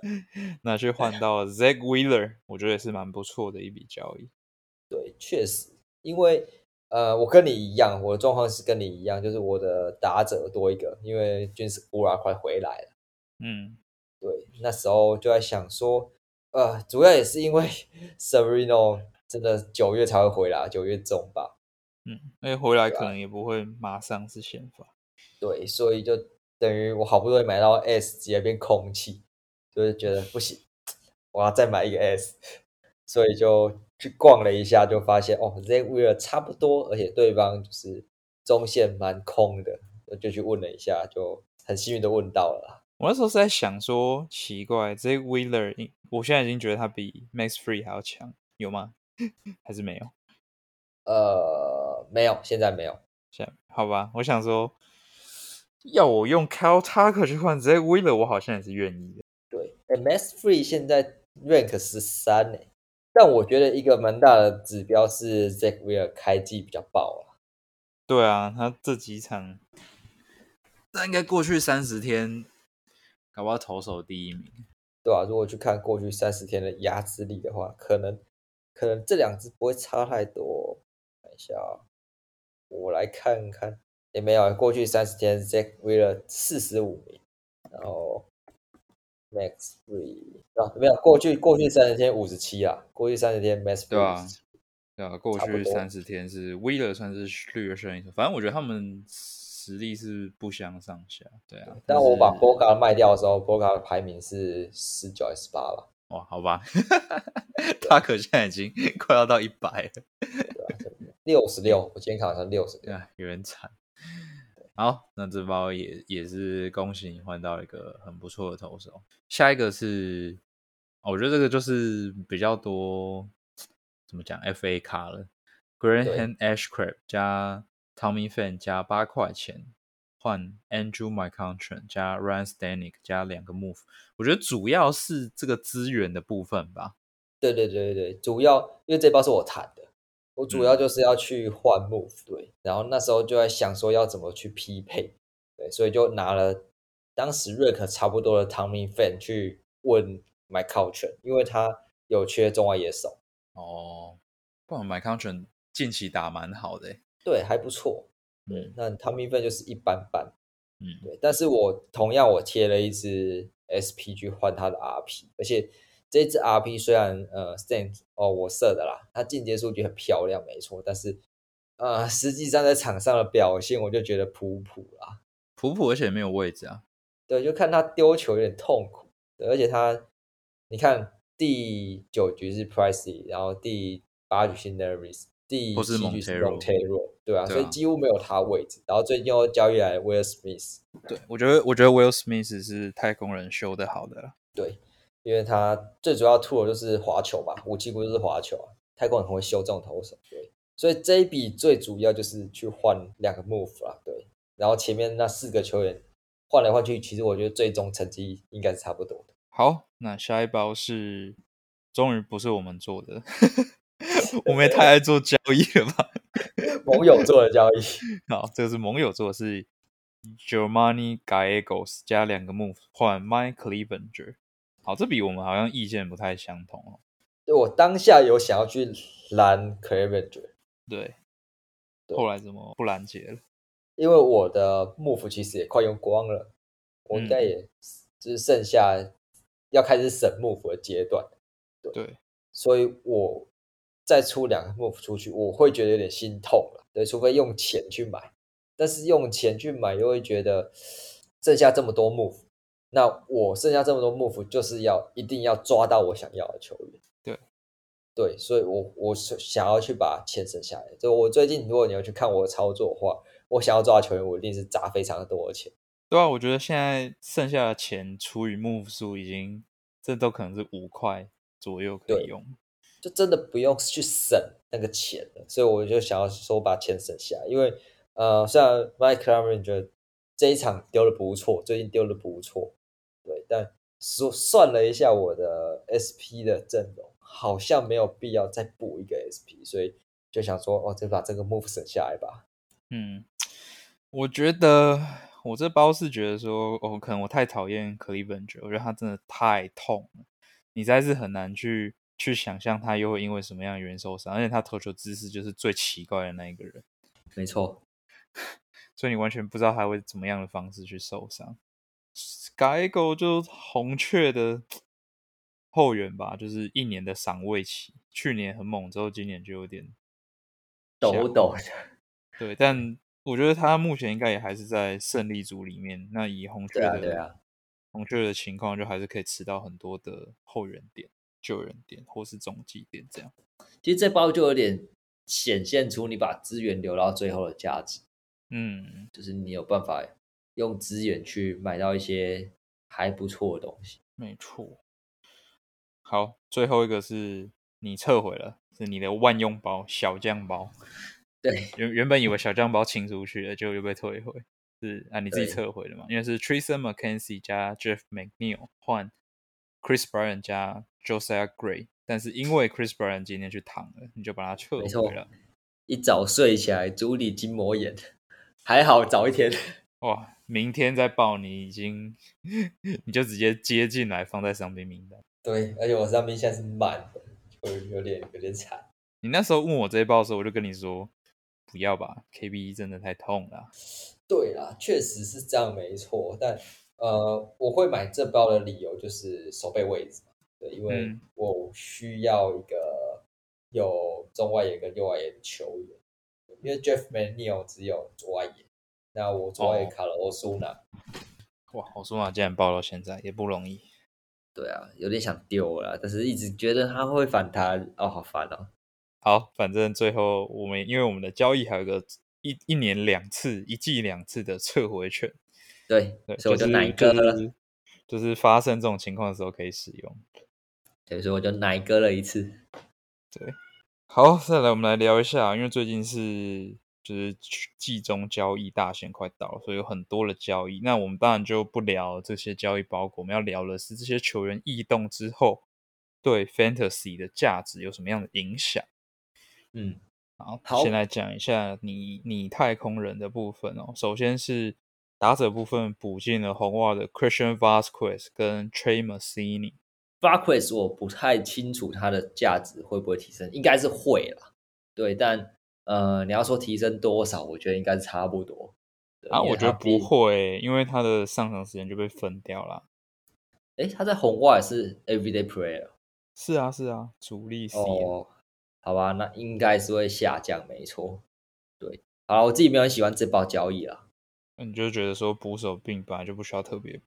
[SPEAKER 1] 那去换到 Zach Wheeler，我觉得也是蛮不错的一笔交易。
[SPEAKER 2] 对，确实，因为。呃，我跟你一样，我的状况是跟你一样，就是我的打者多一个，因为军事乌拉快回来了。嗯，对，那时候就在想说，呃，主要也是因为 Sereno 真的九月才会回来，九月中吧。
[SPEAKER 1] 嗯，因为回来可能也不会马上是先发。
[SPEAKER 2] 对，所以就等于我好不容易买到 S，直接变空气，就是觉得不行，我要再买一个 S，所以就。去逛了一下，就发现哦，Z w e r 差不多，而且对方就是中线蛮空的，就去问了一下，就很幸运的问到了。
[SPEAKER 1] 我那时候是在想说，奇怪，Z Wheeler，我现在已经觉得他比 Max Free 还要强，有吗？还是没有？
[SPEAKER 2] 呃，没有，现在没有。
[SPEAKER 1] 好吧，我想说，要我用 Cal Tucker 去换 Z Wheeler，我好像也是愿意的。
[SPEAKER 2] 对，Max Free 现在 Rank 十三呢。但我觉得一个蛮大的指标是 Zack Wheeler 开季比较爆啊。
[SPEAKER 1] 对啊，他这几场，那应该过去三十天，搞不好投手第一名。
[SPEAKER 2] 对啊，如果去看过去三十天的压制力的话，可能可能这两只不会差太多。等一下啊，我来看看，也没有过去三十天 Zack Wheeler 四十五名，然后。Max Free 啊，没有过去过去三十天五十七啊，过去三十天 Max Free
[SPEAKER 1] 对啊，对啊，过去三十天是 Wheeler 算是略胜一筹，反正我觉得他们实力是不相上下，对啊。
[SPEAKER 2] 但我把 b o g a 卖掉的时候 b o g a 的排名是十九还是十八了？
[SPEAKER 1] 哇，好吧，他可现在已经快要到一百了，
[SPEAKER 2] 六十六，我今天看好像六十六，
[SPEAKER 1] 有点惨。好，那这包也也是恭喜你换到一个很不错的投手。下一个是，我觉得这个就是比较多怎么讲 FA 卡了，Graham Ashcraft 加 Tommy Fan 加八块钱换 Andrew My Country 加 Ryan Stanek 加两个 Move。我觉得主要是这个资源的部分吧。
[SPEAKER 2] 对对对对对，主要因为这包是我谈的。我主要就是要去换 move 对，然后那时候就在想说要怎么去匹配，对，所以就拿了当时 Rick 差不多的 Tommy Fan 去问 My Culture，因为他有缺中外野手。
[SPEAKER 1] 哦，不然 My Culture 近期打蛮好的，
[SPEAKER 2] 对，还不错。嗯，那 Tommy Fan 就是一般般。嗯，对，但是我同样我贴了一支 SP 去换他的 RP，而且。这支 RP 虽然呃 stand 哦我设的啦，它进阶数据很漂亮，没错，但是呃实际上在场上的表现我就觉得普普啦，
[SPEAKER 1] 普普而且没有位置啊，
[SPEAKER 2] 对，就看他丢球有点痛苦，对，而且他你看第九局是 Pricey，然后第八局是 Nervous，第七局是 Montero，对啊，所以几乎没有他位置，然后最近又交易来 Will Smith，
[SPEAKER 1] 对我觉得我觉得 Will Smith 是太空人修的好的了，
[SPEAKER 2] 对。因为他最主要突的就是滑球吧，武器不就是滑球啊？太空人很会修这种投手，对，所以这一笔最主要就是去换两个 move 啦，对，然后前面那四个球员换来换去，其实我觉得最终成绩应该是差不多的。
[SPEAKER 1] 好，那下一包是终于不是我们做的，我们也太爱做交易了吧？
[SPEAKER 2] 盟友做的交易，
[SPEAKER 1] 好，这个是盟友做的是 Germany Gallegos 加两个 move 换 Mike Clevenger。好，这比我们好像意见不太相同哦。
[SPEAKER 2] 对我当下有想要去拦 c l a v e n g e
[SPEAKER 1] 对，后来怎么不拦截了？
[SPEAKER 2] 因为我的幕府其实也快用光了，我应该也就是剩下要开始省幕府的阶段。
[SPEAKER 1] 对，
[SPEAKER 2] 所以我再出两个幕府出去，我会觉得有点心痛了。对，除非用钱去买，但是用钱去买又会觉得 剩下这么多幕府。那我剩下这么多幕府，就是要一定要抓到我想要的球员。
[SPEAKER 1] 对，
[SPEAKER 2] 对，所以我我是想要去把钱省下来。就我最近，如果你要去看我的操作的话，我想要抓球员，我一定是砸非常多的钱。
[SPEAKER 1] 对啊，我觉得现在剩下的钱除以幕数，已经这都可能是五块左右可以用，
[SPEAKER 2] 就真的不用去省那个钱了。所以我就想要说把钱省下来，因为呃，虽然 Mike c l a m e r 觉得这一场丢的不错，最近丢的不错。但说算了一下我的 SP 的阵容，好像没有必要再补一个 SP，所以就想说，哦，就把这个 move 省下来吧。
[SPEAKER 1] 嗯，我觉得我这包是觉得说，哦，可能我太讨厌 Cleveland，我觉得他真的太痛了，你实在是很难去去想象他又会因为什么样的原因受伤，而且他投球姿势就是最奇怪的那一个人。
[SPEAKER 2] 没错，
[SPEAKER 1] 所以你完全不知道他会怎么样的方式去受伤。改狗就红雀的后援吧，就是一年的赏位期，去年很猛，之后今年就有点
[SPEAKER 2] 抖抖的。
[SPEAKER 1] 对，但我觉得他目前应该也还是在胜利组里面。那以红雀的红雀的情况，就还是可以吃到很多的后援点、救援点或是中继点这样。
[SPEAKER 2] 其实这包就有点显现出你把资源留到最后的价值。
[SPEAKER 1] 嗯，
[SPEAKER 2] 就是你有办法。用资源去买到一些还不错的东西，
[SPEAKER 1] 没错。好，最后一个是你撤回了，是你的万用包小酱包。
[SPEAKER 2] 对，
[SPEAKER 1] 原原本以为小酱包清出去了，就又被退回，是啊，你自己撤回了嘛？因为是 Tristan McKenzie 加 Jeff McNeil 换 Chris Bryant 加 Josiah Gray，但是因为 Chris Bryant 今天去躺了，你就把它撤回了。
[SPEAKER 2] 一早睡起来，足底筋膜炎，还好早一天。
[SPEAKER 1] 哇！明天再报，你已经 你就直接接进来放在伤兵名单。
[SPEAKER 2] 对，而且我伤兵现在是满的，就有点有点惨。
[SPEAKER 1] 你那时候问我这一报的时候，我就跟你说不要吧，KB 真的太痛了。
[SPEAKER 2] 对啦，确实是这样，没错。但呃，我会买这包的理由就是守备位置嘛。对，因为我需要一个有中外野跟右外野的球员，因为 Jeff McNeil 只有左外野。那我作为卡了欧苏纳，
[SPEAKER 1] 哇，欧苏纳竟然爆到现在也不容易。
[SPEAKER 2] 对啊，有点想丢了，但是一直觉得他会反弹，哦，好烦哦。
[SPEAKER 1] 好，反正最后我们因为我们的交易还有个一一年两次、一季两次的撤回权。
[SPEAKER 2] 对，所以我
[SPEAKER 1] 就
[SPEAKER 2] 奶哥了，
[SPEAKER 1] 就是发生这种情况的时候可以使用。
[SPEAKER 2] 对，所以我就奶哥了一次。
[SPEAKER 1] 对，好，再来我们来聊一下，因为最近是。就是季中交易大限快到了，所以有很多的交易。那我们当然就不聊这些交易包裹，我们要聊的是这些球员异动之后对 Fantasy 的价值有什么样的影响。
[SPEAKER 2] 嗯，
[SPEAKER 1] 好，先来讲一下你你太空人的部分哦。首先是打者部分补进了红袜的 Christian Vasquez 跟 Trey Mancini。
[SPEAKER 2] Vasquez 我不太清楚它的价值会不会提升，应该是会了。对，但。呃，你要说提升多少，我觉得应该是差不多。
[SPEAKER 1] 啊，我觉得不会，因为他的上场时间就被分掉了。
[SPEAKER 2] 哎，他在红袜是 everyday player。
[SPEAKER 1] 是啊，是啊，主力 C。
[SPEAKER 2] 哦，好吧，那应该是会下降，没错。对，好了，我自己没有很喜欢这包交易啦。
[SPEAKER 1] 那你就觉得说捕手并本来就不需要特别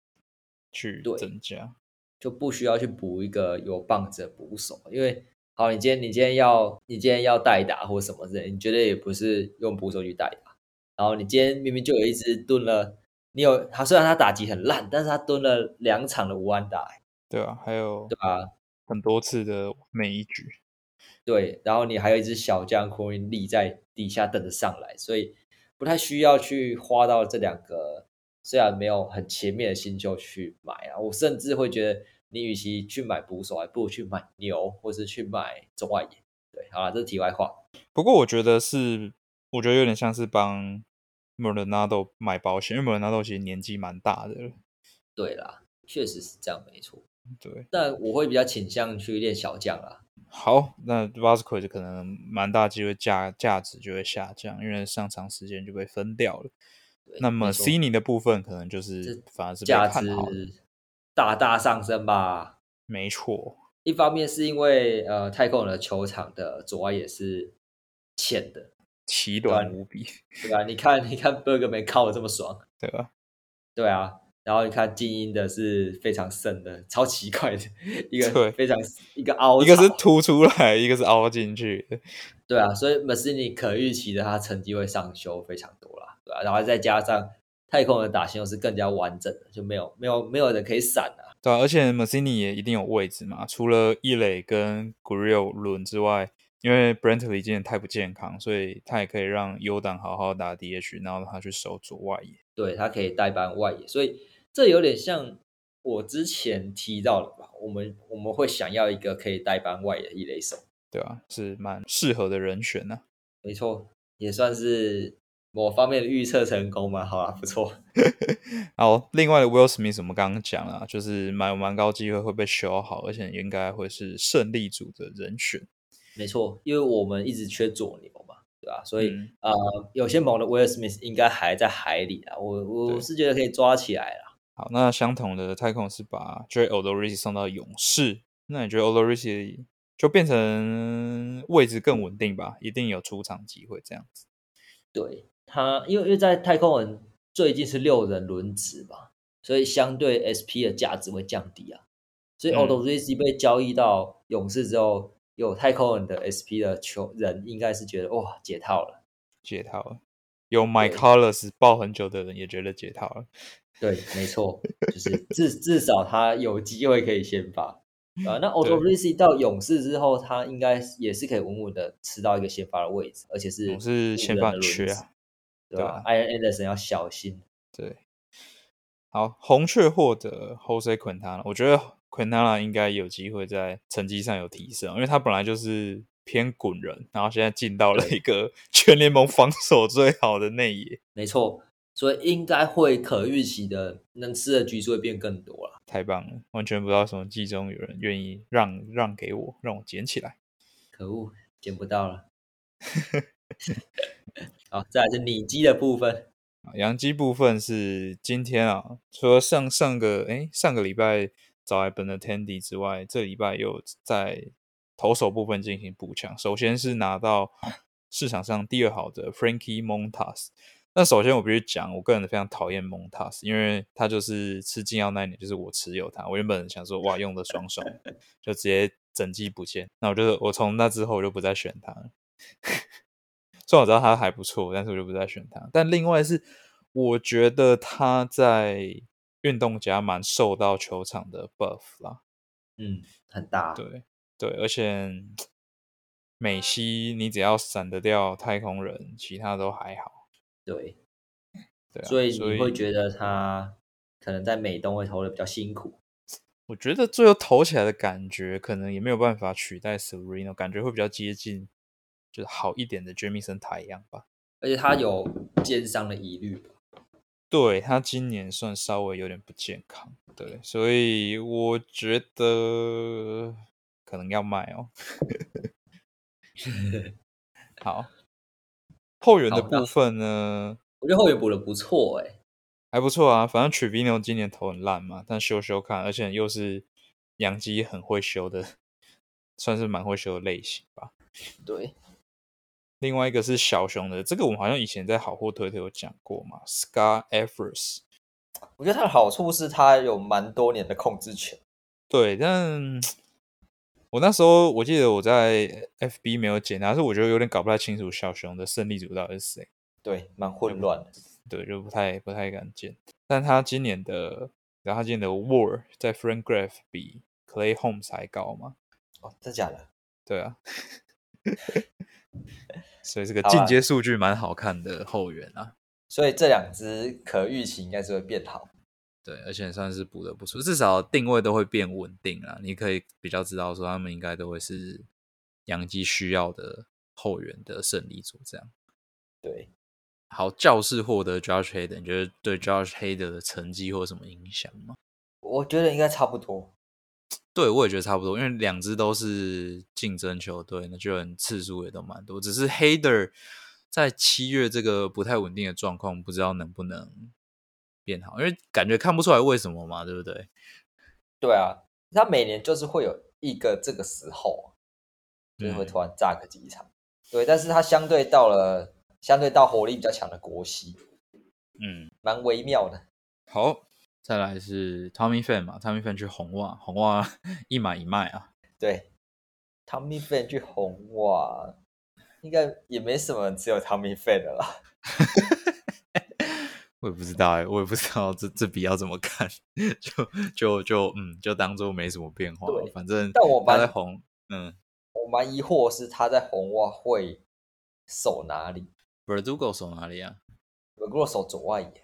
[SPEAKER 1] 去增加，
[SPEAKER 2] 就不需要去补一个有棒子的捕手，因为。好，你今天你今天要你今天要代打或什么之类，你绝对也不是用捕手去代打。然后你今天明明就有一只蹲了，你有他虽然他打击很烂，但是他蹲了两场的无安打，
[SPEAKER 1] 对啊，还有
[SPEAKER 2] 对啊，
[SPEAKER 1] 很多次的每一局，
[SPEAKER 2] 对，然后你还有一只小将可以立在底下等着上来，所以不太需要去花到这两个虽然没有很前面的新秀去买啊，我甚至会觉得。你与其去买捕手，还不如去买牛，或是去买中外野。对，好了，这是题外话。
[SPEAKER 1] 不过我觉得是，我觉得有点像是帮 Mernado 买保险，因为 Mernado 其实年纪蛮大的。
[SPEAKER 2] 对啦，确实是这样，没错。
[SPEAKER 1] 对，
[SPEAKER 2] 但我会比较倾向去练小将啦。
[SPEAKER 1] 好，那 Vasquez 可能蛮大机会价价值就会下降，因为上场时间就被分掉了。那么 c n i 的部分可能就是反而是
[SPEAKER 2] 价值。大大上升吧，
[SPEAKER 1] 没错。
[SPEAKER 2] 一方面是因为呃，太空人的球场的左外也是浅的，
[SPEAKER 1] 奇短无比，
[SPEAKER 2] 对吧？你看，你看 Bergman 靠的这么爽，
[SPEAKER 1] 对吧？
[SPEAKER 2] 对啊。然后你看精英的是非常深的，超奇怪的一个，非常一个凹，
[SPEAKER 1] 一个是凸出来，一个是凹进去。
[SPEAKER 2] 对啊，所以 m a s i n i 可预期的，他成绩会上修非常多啦，对吧？然后再加上。太空人打线又是更加完整的，就没有没有没有人可以闪啊。
[SPEAKER 1] 对啊，而且 m a s i n i 也一定有位置嘛。除了伊磊跟 Grill 轮之外，因为 Brentley 今年太不健康，所以他也可以让 U 档好好打 DH，然后他去守左外野。
[SPEAKER 2] 对他可以代班外野，所以这有点像我之前提到的吧。我们我们会想要一个可以代班外野的一垒手，
[SPEAKER 1] 对啊，是蛮适合的人选呢。
[SPEAKER 2] 没错，也算是。某方面的预测成功嘛？好啊，不错。
[SPEAKER 1] 好，另外的 Will Smith 我们刚刚讲了，就是蛮蛮高机会会被修好，而且应该会是胜利组的人选。
[SPEAKER 2] 没错，因为我们一直缺左牛嘛，对吧？所以呃，有些猛的 Will Smith 应该还在海里啊，我我是觉得可以抓起来了。
[SPEAKER 1] 好，那相同的太空是把 J Odorizzi 送到勇士，那你觉得 Odorizzi 就变成位置更稳定吧？一定有出场机会这样子。
[SPEAKER 2] 对他，因为因为在太空人最近是六人轮值吧，所以相对 SP 的价值会降低啊。所以 Odorizzi 被交易到勇士之后。有太空人的 SP 的球人应该是觉得哇解套了，
[SPEAKER 1] 解套了。有 My Colors 抱很久的人也觉得解套了。
[SPEAKER 2] 对，没错，就是至至少他有机会可以先发啊。那 Otto r i c i 到勇士之后，他应该也是可以稳稳的吃到一个先发的位置，而且是
[SPEAKER 1] 是先发缺啊，
[SPEAKER 2] 对吧？Iron Anderson 要小心。
[SPEAKER 1] 对，好，红雀获得 Jose Quintana，我觉得。Quintana 应该有机会在成绩上有提升，因为他本来就是偏滚人，然后现在进到了一个 全联盟防守最好的内野。
[SPEAKER 2] 没错，所以应该会可预期的，能吃的局数会变更多了。
[SPEAKER 1] 太棒了，完全不知道什么季中有人愿意让让给我，让我捡起来。
[SPEAKER 2] 可恶，捡不到了。好，再来是拟鸡的部分。
[SPEAKER 1] 阳基部分是今天啊，除了上上个哎上个礼拜。找来 Ben Attendee 之外，这礼拜又在投手部分进行补强。首先是拿到市场上第二好的 Frankie Montas。那首先我必须讲，我个人非常讨厌 Montas，因为他就是吃禁药那一年，就是我持有他。我原本想说，哇，用的爽爽，就直接整季不见。那我就我从那之后我就不再选他了。虽然我知道他还不错，但是我就不再选他。但另外是，我觉得他在运动家蛮受到球场的 buff 啦，
[SPEAKER 2] 嗯，很大，
[SPEAKER 1] 对对，而且美西你只要闪得掉太空人，其他都还好，
[SPEAKER 2] 对
[SPEAKER 1] 对，
[SPEAKER 2] 所以你会觉得他可能在美东会投的比较辛苦。
[SPEAKER 1] 我觉得最后投起来的感觉，可能也没有办法取代 Sereno，感觉会比较接近，就是好一点的 Jamison 台一样吧。
[SPEAKER 2] 而且他有肩伤的疑虑。
[SPEAKER 1] 对他今年算稍微有点不健康，对，所以我觉得可能要卖哦。好，后援的部分呢？
[SPEAKER 2] 我觉得后援补的不错，哎，
[SPEAKER 1] 还不错啊。反正 Trevino 今年投很烂嘛，但修修看，而且又是杨基很会修的，算是蛮会修的类型吧。
[SPEAKER 2] 对。
[SPEAKER 1] 另外一个是小熊的，这个我们好像以前在好货推特有讲过嘛，Scar Efforts，。
[SPEAKER 2] 我觉得它的好处是它有蛮多年的控制权。
[SPEAKER 1] 对，但我那时候我记得我在 FB 没有剪，但是我觉得有点搞不太清楚小熊的胜利组到底是谁。
[SPEAKER 2] 对，蛮混乱的。
[SPEAKER 1] 对，就不太不太敢剪。但他今年的，然后他今年的 War 在 Frank Graph 比 Clay Holmes 还高嘛？
[SPEAKER 2] 哦，真假的？
[SPEAKER 1] 对啊。所以这个进阶数据蛮好看的后援啊，
[SPEAKER 2] 所以这两只可预期应该是会变好，
[SPEAKER 1] 对，而且算是补的不错，至少定位都会变稳定啊。你可以比较知道说他们应该都会是养鸡需要的后援的胜利组这样。
[SPEAKER 2] 对，
[SPEAKER 1] 好，教室获得 Josh Hader，你觉得对 Josh Hader 的成绩或什么影响吗？
[SPEAKER 2] 我觉得应该差不多。
[SPEAKER 1] 对，我也觉得差不多，因为两支都是竞争球队，那就很次数也都蛮多。只是 Hader 在七月这个不太稳定的状况，不知道能不能变好，因为感觉看不出来为什么嘛，对不对？
[SPEAKER 2] 对啊，他每年就是会有一个这个时候，就是会突然炸个几场。对，但是他相对到了相对到火力比较强的国西，嗯，蛮微妙的。
[SPEAKER 1] 好。再来是 Tommy Fan 嘛，Tommy Fan 去红袜，红袜 一买一卖啊。
[SPEAKER 2] 对，Tommy Fan 去红袜，应该也没什么，只有 Tommy Fan 的啦。
[SPEAKER 1] 我也不知道哎，我也不知道这这笔要怎么看，就就就嗯，就当做没什么变化。反正
[SPEAKER 2] 但我
[SPEAKER 1] 蛮在红，嗯，
[SPEAKER 2] 我蛮疑惑是他在红袜会守哪里
[SPEAKER 1] ？Verdugo 守哪里啊
[SPEAKER 2] ？Verdugo 守左外野。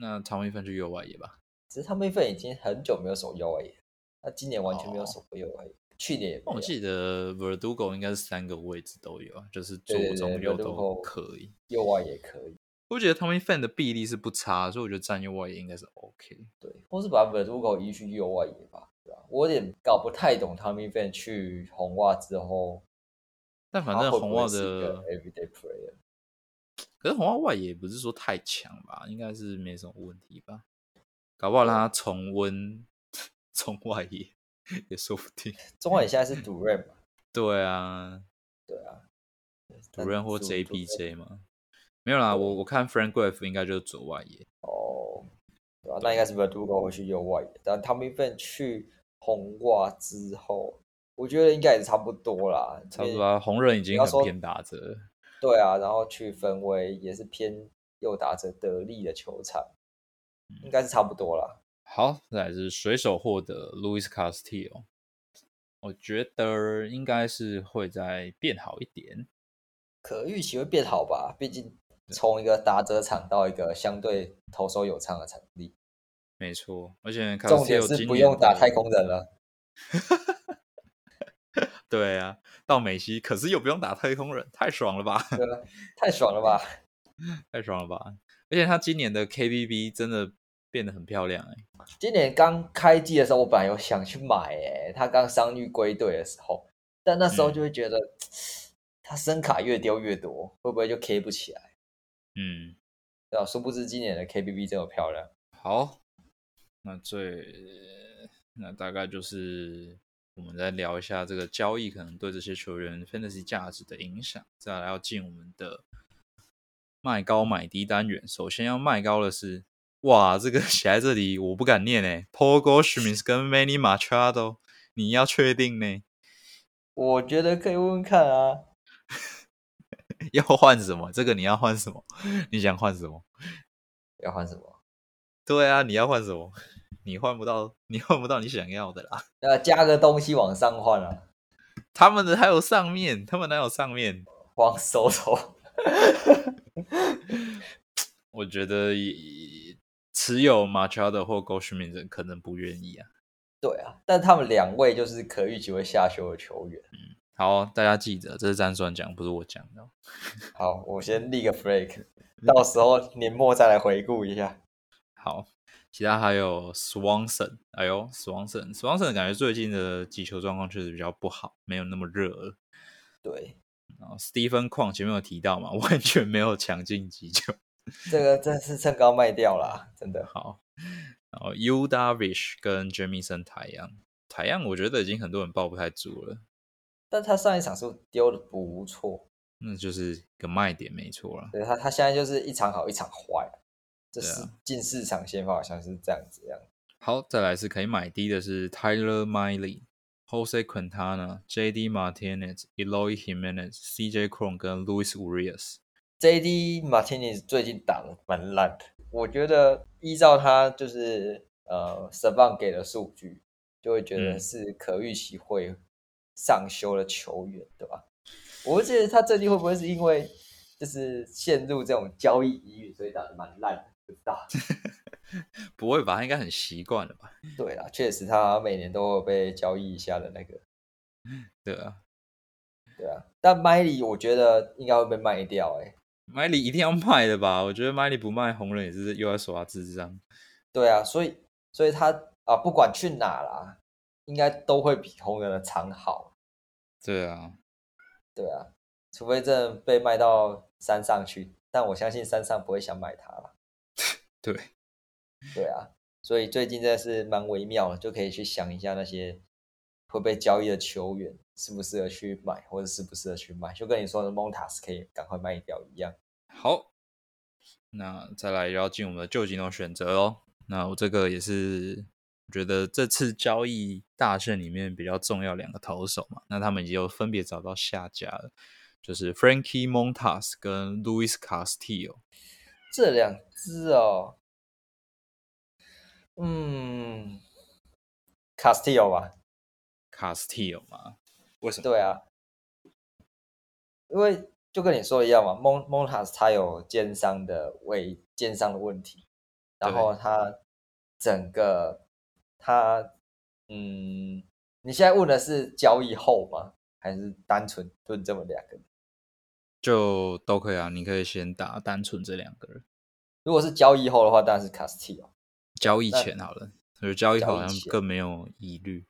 [SPEAKER 1] 那汤米芬去右外野吧。
[SPEAKER 2] 其实汤米粉已经很久没有守右外野，他今年完全没有守过右外野。去年也
[SPEAKER 1] 我记得 Verdugo 应该是三个位置都有啊，就是左中右都可以，
[SPEAKER 2] 右外也可以。
[SPEAKER 1] 我觉得 Tommy Fan 的臂力是不差，所以我觉得站右外野应该是 OK。
[SPEAKER 2] 对，或是把 Verdugo 移去右外野吧，对吧？我有点搞不太懂 Tommy Fan 去红袜之后，
[SPEAKER 1] 但反正红袜
[SPEAKER 2] 的 Everyday Player，
[SPEAKER 1] 可是红袜外野不是说太强吧？应该是没什么问题吧？搞不好让他重温 中外野。也说不定，
[SPEAKER 2] 中外野现在是主任嘛？
[SPEAKER 1] 对啊，
[SPEAKER 2] 对啊，
[SPEAKER 1] 主任或 JPJ 嘛？没有啦，我我看 Frank Griff 应该就是左外野
[SPEAKER 2] 哦，对啊，那应该是 Verdugo 会去右外野，但 Tommy Fan 去红袜之后，我觉得应该也是差不多啦，
[SPEAKER 1] 差不多啊。红人已经很偏打者，
[SPEAKER 2] 对啊，然后去分威也是偏右打者得力的球场，应该是差不多啦。
[SPEAKER 1] 好，再来是水手获得 Louis Castillo，我觉得应该是会再变好一点，
[SPEAKER 2] 可预期会变好吧？毕竟从一个打者场到一个相对投手有畅的场地，
[SPEAKER 1] 没错，而且
[SPEAKER 2] 重点是不用打太空人了。
[SPEAKER 1] 对啊，到美西可是又不用打太空人，太爽了吧？
[SPEAKER 2] 太爽了吧？
[SPEAKER 1] 太爽了吧？而且他今年的 KBB 真的。变得很漂亮哎！
[SPEAKER 2] 今年刚开季的时候，我本来有想去买哎，他刚伤愈归队的时候，但那时候就会觉得他声卡越丢越多，会不会就 K 不起来？嗯，对吧？殊不知今年的 KBB 真的漂亮。
[SPEAKER 1] 好，那最那大概就是我们再聊一下这个交易可能对这些球员 fantasy 价值的影响。再来要进我们的卖高买低单元，首先要卖高的是。哇，这个 写在这里我不敢念哎，Paul Goldschmidt 跟 Manny Machado，你要确定呢？
[SPEAKER 2] 我觉得可以问问看啊。
[SPEAKER 1] 要换什么？这个你要换什么？你想换什么？
[SPEAKER 2] 要换什么？
[SPEAKER 1] 对啊，你要换什么？你换不到，你换不到你想要的啦。
[SPEAKER 2] 要 加个东西往上换啊。
[SPEAKER 1] 他们的还有上面，他们哪有上面？
[SPEAKER 2] 往手手。
[SPEAKER 1] 我觉得也。持有马乔的或高须名人可能不愿意啊。
[SPEAKER 2] 对啊，但他们两位就是可预期会下修的球员。
[SPEAKER 1] 嗯，好，大家记得这是詹酸讲，不是我讲的。
[SPEAKER 2] 好，我先立个 flag，到时候年末再来回顾一下。
[SPEAKER 1] 好，其他还有 Swanson，哎呦，Swanson，Swanson 感觉最近的击球状况确实比较不好，没有那么热了。
[SPEAKER 2] 对，
[SPEAKER 1] 然后 Stephen 矿前面有提到嘛，完全没有强劲击球。
[SPEAKER 2] 这个真是趁高卖掉了，真的
[SPEAKER 1] 好。然后 U Darvish 跟 Jamison 太阳，太阳我觉得已经很多人抱不太住了，
[SPEAKER 2] 但他上一场是丢的不错，
[SPEAKER 1] 那就是个卖点，没错了。
[SPEAKER 2] 对他，他现在就是一场好一场坏，这是进市场先发好像是这样子样。
[SPEAKER 1] 好，再来是可以买低的是 Tyler Miley、Jose Quintana、J.D. Martinez、Eloy Jimenez、C.J. Cron 跟 Louis Urias。
[SPEAKER 2] J.D. Martinez 最近打的蛮烂的，我觉得依照他就是呃 s e v a n 给的数据，就会觉得是可预期会上修的球员，对吧？我不记得他最近会不会是因为就是陷入这种交易疑虑，所以打的蛮烂的？不
[SPEAKER 1] 会吧？应该很习惯了吧？
[SPEAKER 2] 对啦，确实他每年都会被交易一下的那个，
[SPEAKER 1] 对啊，
[SPEAKER 2] 对啊。但 Miley 我觉得应该会被卖掉，哎。
[SPEAKER 1] 麦里一定要卖的吧？我觉得麦里不卖，红人也是又要耍智障。
[SPEAKER 2] 对啊，所以所以他啊，不管去哪啦，应该都会比红人的场好。
[SPEAKER 1] 对啊，
[SPEAKER 2] 对啊，除非真的被卖到山上去，但我相信山上不会想买他了。
[SPEAKER 1] 对，
[SPEAKER 2] 对啊，所以最近真的是蛮微妙的，就可以去想一下那些会被交易的球员。适不适合去买，或者适不适合去卖，就跟你说的 Montas 可以赶快卖掉一样。
[SPEAKER 1] 好，那再来要进我们的旧金龙选择哦。那我这个也是，我觉得这次交易大胜里面比较重要两个投手嘛，那他们已经有分别找到下家了，就是 Frankie Montas 跟 Louis Castillo
[SPEAKER 2] 这两只哦。嗯，Castillo 吧
[SPEAKER 1] ，Castillo 嘛。为什么？
[SPEAKER 2] 对啊，因为就跟你说一样嘛，蒙蒙塔斯他有肩伤的位肩伤的问题，然后他整个他嗯你现在问的是交易后吗？还是单纯论这么两个？
[SPEAKER 1] 就都可以啊，你可以先打单纯这两个人。
[SPEAKER 2] 如果是交易后的话，当然是 Castillo。
[SPEAKER 1] 交易前好了，我觉得交易后好像更没有疑虑。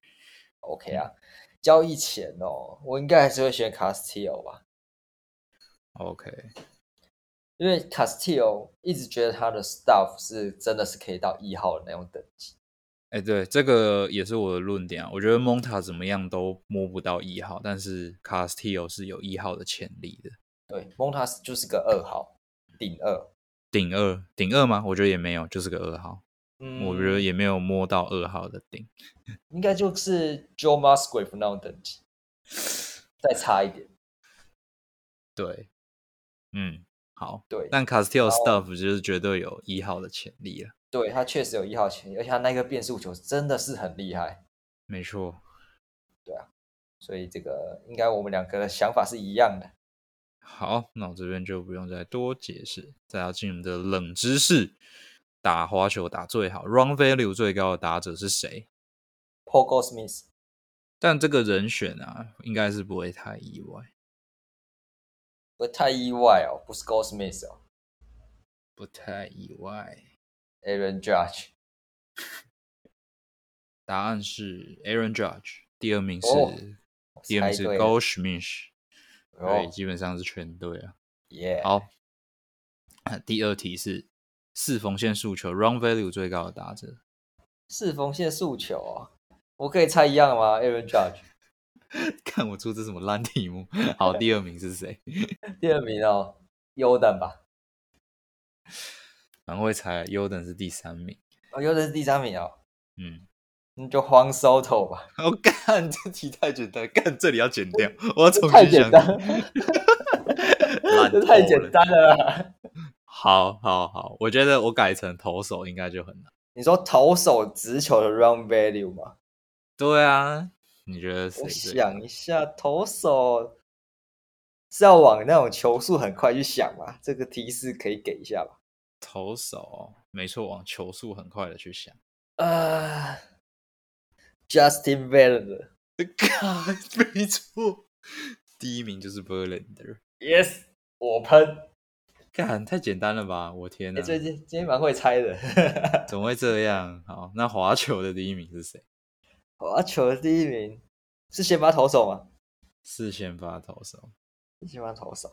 [SPEAKER 2] OK 啊，交易前哦，我应该还是会选 Castillo 吧。
[SPEAKER 1] OK，
[SPEAKER 2] 因为 Castillo 一直觉得他的 stuff 是真的是可以到一号的那种等级。
[SPEAKER 1] 哎，对，这个也是我的论点啊。我觉得 Monta 怎么样都摸不到一号，但是 Castillo 是有一号的潜力的。
[SPEAKER 2] 对，Monta 就是个二号，顶二，
[SPEAKER 1] 顶二，顶二吗？我觉得也没有，就是个二号。嗯，我觉得也没有摸到二号的顶，
[SPEAKER 2] 应该就是 Joe Musgrave 那种等级，再差一点。
[SPEAKER 1] 对，嗯，好，
[SPEAKER 2] 对，
[SPEAKER 1] 但 Castillo Stuff 就是绝对有一号的潜力了。
[SPEAKER 2] 对他确实有一号潜力，而且他那个变速球真的是很厉害。
[SPEAKER 1] 没错，
[SPEAKER 2] 对啊，所以这个应该我们两个的想法是一样的。
[SPEAKER 1] 好，那我这边就不用再多解释，再要进入的冷知识：打滑球打最好，run value 最高的打者是谁
[SPEAKER 2] ？Paul Goldschmidt。
[SPEAKER 1] 但这个人选啊，应该是不会太意外。
[SPEAKER 2] 不太意外哦，不是 Goldschmidt 哦，
[SPEAKER 1] 不太意外。
[SPEAKER 2] Aaron Judge，
[SPEAKER 1] 答案是 Aaron Judge，第二名是第二名是对，基本上是全对啊。
[SPEAKER 2] 耶，
[SPEAKER 1] 好，第二题是四缝线速球 run value 最高的打者。
[SPEAKER 2] 四缝线速球啊，我可以猜一样吗？Aaron Judge，
[SPEAKER 1] 看我出这什么烂题目。好，第二名是谁？
[SPEAKER 2] 第二名哦，Yoden 吧。
[SPEAKER 1] 蛮会猜，Yoden 是第三名。
[SPEAKER 2] 哦，Yoden 是第三名
[SPEAKER 1] 哦。嗯，
[SPEAKER 2] 那就黄 Soto 吧。
[SPEAKER 1] 我干，这题太简单，干这里要剪掉，我要重新
[SPEAKER 2] 太简单，这太简单了。
[SPEAKER 1] 好好好，我觉得我改成投手应该就很难。
[SPEAKER 2] 你说投手直球的 run value 吗？
[SPEAKER 1] 对啊，你觉得谁？
[SPEAKER 2] 我想一下，投手是要往那种球速很快去想吗？这个提示可以给一下吧。
[SPEAKER 1] 投手，没错，往球速很快的去想。
[SPEAKER 2] 啊，Justin Verlander，
[SPEAKER 1] 没错，第一名就是 Verlander。
[SPEAKER 2] Yes，我喷。
[SPEAKER 1] 干，太简单了吧！我天哪，
[SPEAKER 2] 最近今天蛮会猜的。
[SPEAKER 1] 怎么会这样？好，那滑球的第一名是谁？
[SPEAKER 2] 滑球的第一名是先发投手吗？
[SPEAKER 1] 是先发投手。
[SPEAKER 2] 先发投手。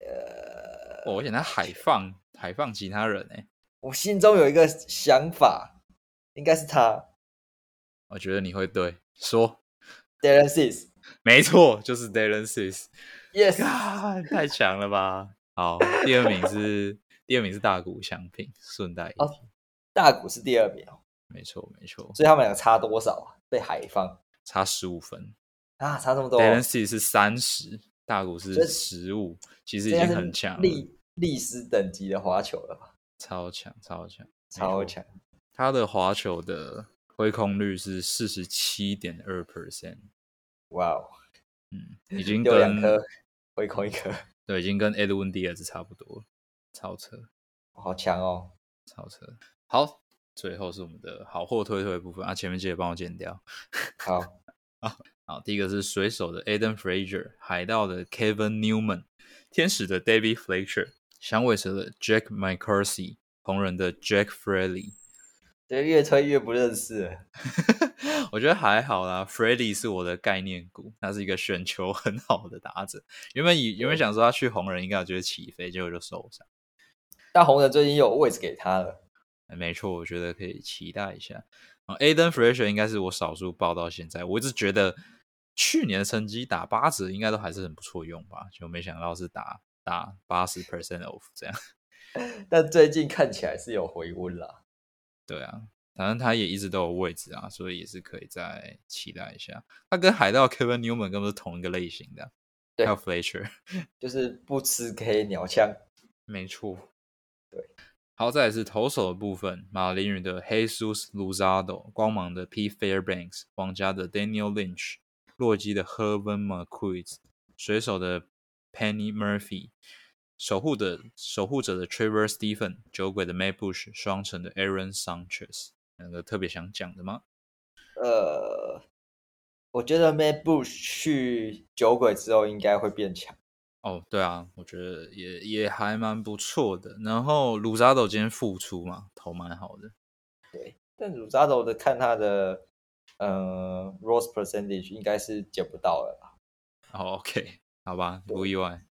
[SPEAKER 2] 呃，
[SPEAKER 1] 我想他海放。海放其他人哎，
[SPEAKER 2] 我心中有一个想法，应该是他。
[SPEAKER 1] 我觉得你会对说
[SPEAKER 2] ，Darren Cis，
[SPEAKER 1] 没错，就是 Darren Cis。
[SPEAKER 2] Yes，
[SPEAKER 1] 太强了吧！好，第二名是第二名是大谷翔平，顺带一提，
[SPEAKER 2] 大谷是第二名哦。
[SPEAKER 1] 没错，没错。
[SPEAKER 2] 所以他们两个差多少啊？被海放
[SPEAKER 1] 差十五分
[SPEAKER 2] 啊，差这么多。
[SPEAKER 1] Darren Cis 是三十，大谷是十五，其实已经很强了。
[SPEAKER 2] 历史等级的滑球了吧？
[SPEAKER 1] 超强，超强，
[SPEAKER 2] 超强！
[SPEAKER 1] 他的滑球的挥空率是四十七点二 percent。
[SPEAKER 2] 哇哦，
[SPEAKER 1] 嗯，已经跟两
[SPEAKER 2] 颗挥空一颗，
[SPEAKER 1] 对，已经跟 Edwin Diaz 差不多，超车，
[SPEAKER 2] 好强哦，
[SPEAKER 1] 超车。好，最后是我们的好货推推部分啊，前面记得帮我剪掉。
[SPEAKER 2] 好，
[SPEAKER 1] 好，第一个是水手的 Adam Fraser，海盗的 Kevin Newman，天使的 David Fletcher。响尾蛇的 Jack McCarthy，红人的 Jack Freddie，
[SPEAKER 2] 对，越推越不认识。
[SPEAKER 1] 我觉得还好啦，Freddie 是我的概念股，他是一个选球很好的打者。原本以原本想说他去红人应该就会起飞，结果就受伤。
[SPEAKER 2] 但红人最近有位置给他了，
[SPEAKER 1] 没错，我觉得可以期待一下。Aden Fraser 应该是我少数报到现在，我一直觉得去年的成绩打八折应该都还是很不错用吧，就没想到是打。打八十 percent off 这样，
[SPEAKER 2] 但最近看起来是有回温了。
[SPEAKER 1] 对啊，反正他也一直都有位置啊，所以也是可以再期待一下。他跟海盗 Kevin Newman 根本是同一个类型的，
[SPEAKER 2] 还
[SPEAKER 1] 有 Fletcher，
[SPEAKER 2] 就是不吃 K 鸟枪。
[SPEAKER 1] 没错，
[SPEAKER 2] 对。
[SPEAKER 1] 好，再来是投手的部分，马林鱼的 Jesus Luzado，光芒的 P Fairbanks，皇家的 Daniel Lynch，洛基的 Herman McQueen，水手的。Penny Murphy，守护的守护者的 Trevor Stephen，酒鬼的 May Bush，双城的 Aaron Sanchez，两个特别想讲的吗？
[SPEAKER 2] 呃，我觉得 Matt Bush 去酒鬼之后应该会变强。
[SPEAKER 1] 哦，对啊，我觉得也也还蛮不错的。然后鲁扎斗今天复出嘛，投蛮好的。
[SPEAKER 2] 对，但鲁扎斗的看他的呃 rose percentage 应该是捡不到了吧？
[SPEAKER 1] 哦，OK，好吧，不意外。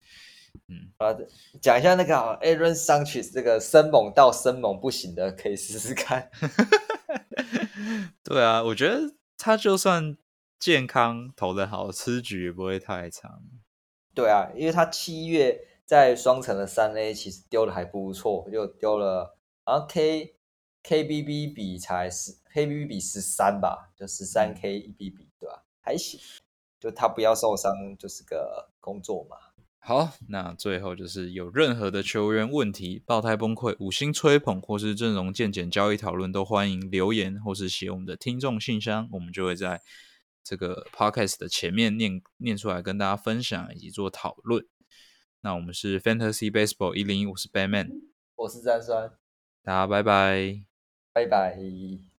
[SPEAKER 2] 嗯，啊，讲一下那个 Aaron Sanchez 这个生猛到生猛不行的，可以试试看。
[SPEAKER 1] 对啊，我觉得他就算健康投的好，吃局也不会太长。
[SPEAKER 2] 对啊，因为他七月在双城的三 A 其实丢的还不错，就丢了，然后 K KBB 比才十，KBB 比十三吧，就十三 K 一 BB，对吧？还行，就他不要受伤就是个工作嘛。
[SPEAKER 1] 好，那最后就是有任何的球员问题、爆胎崩溃、五星吹捧或是阵容渐减交易讨论，都欢迎留言或是写我们的听众信箱，我们就会在这个 podcast 的前面念念出来跟大家分享以及做讨论。那我们是 Fantasy Baseball 一零一，我是 Batman，
[SPEAKER 2] 我是詹酸，
[SPEAKER 1] 大家拜拜，
[SPEAKER 2] 拜拜。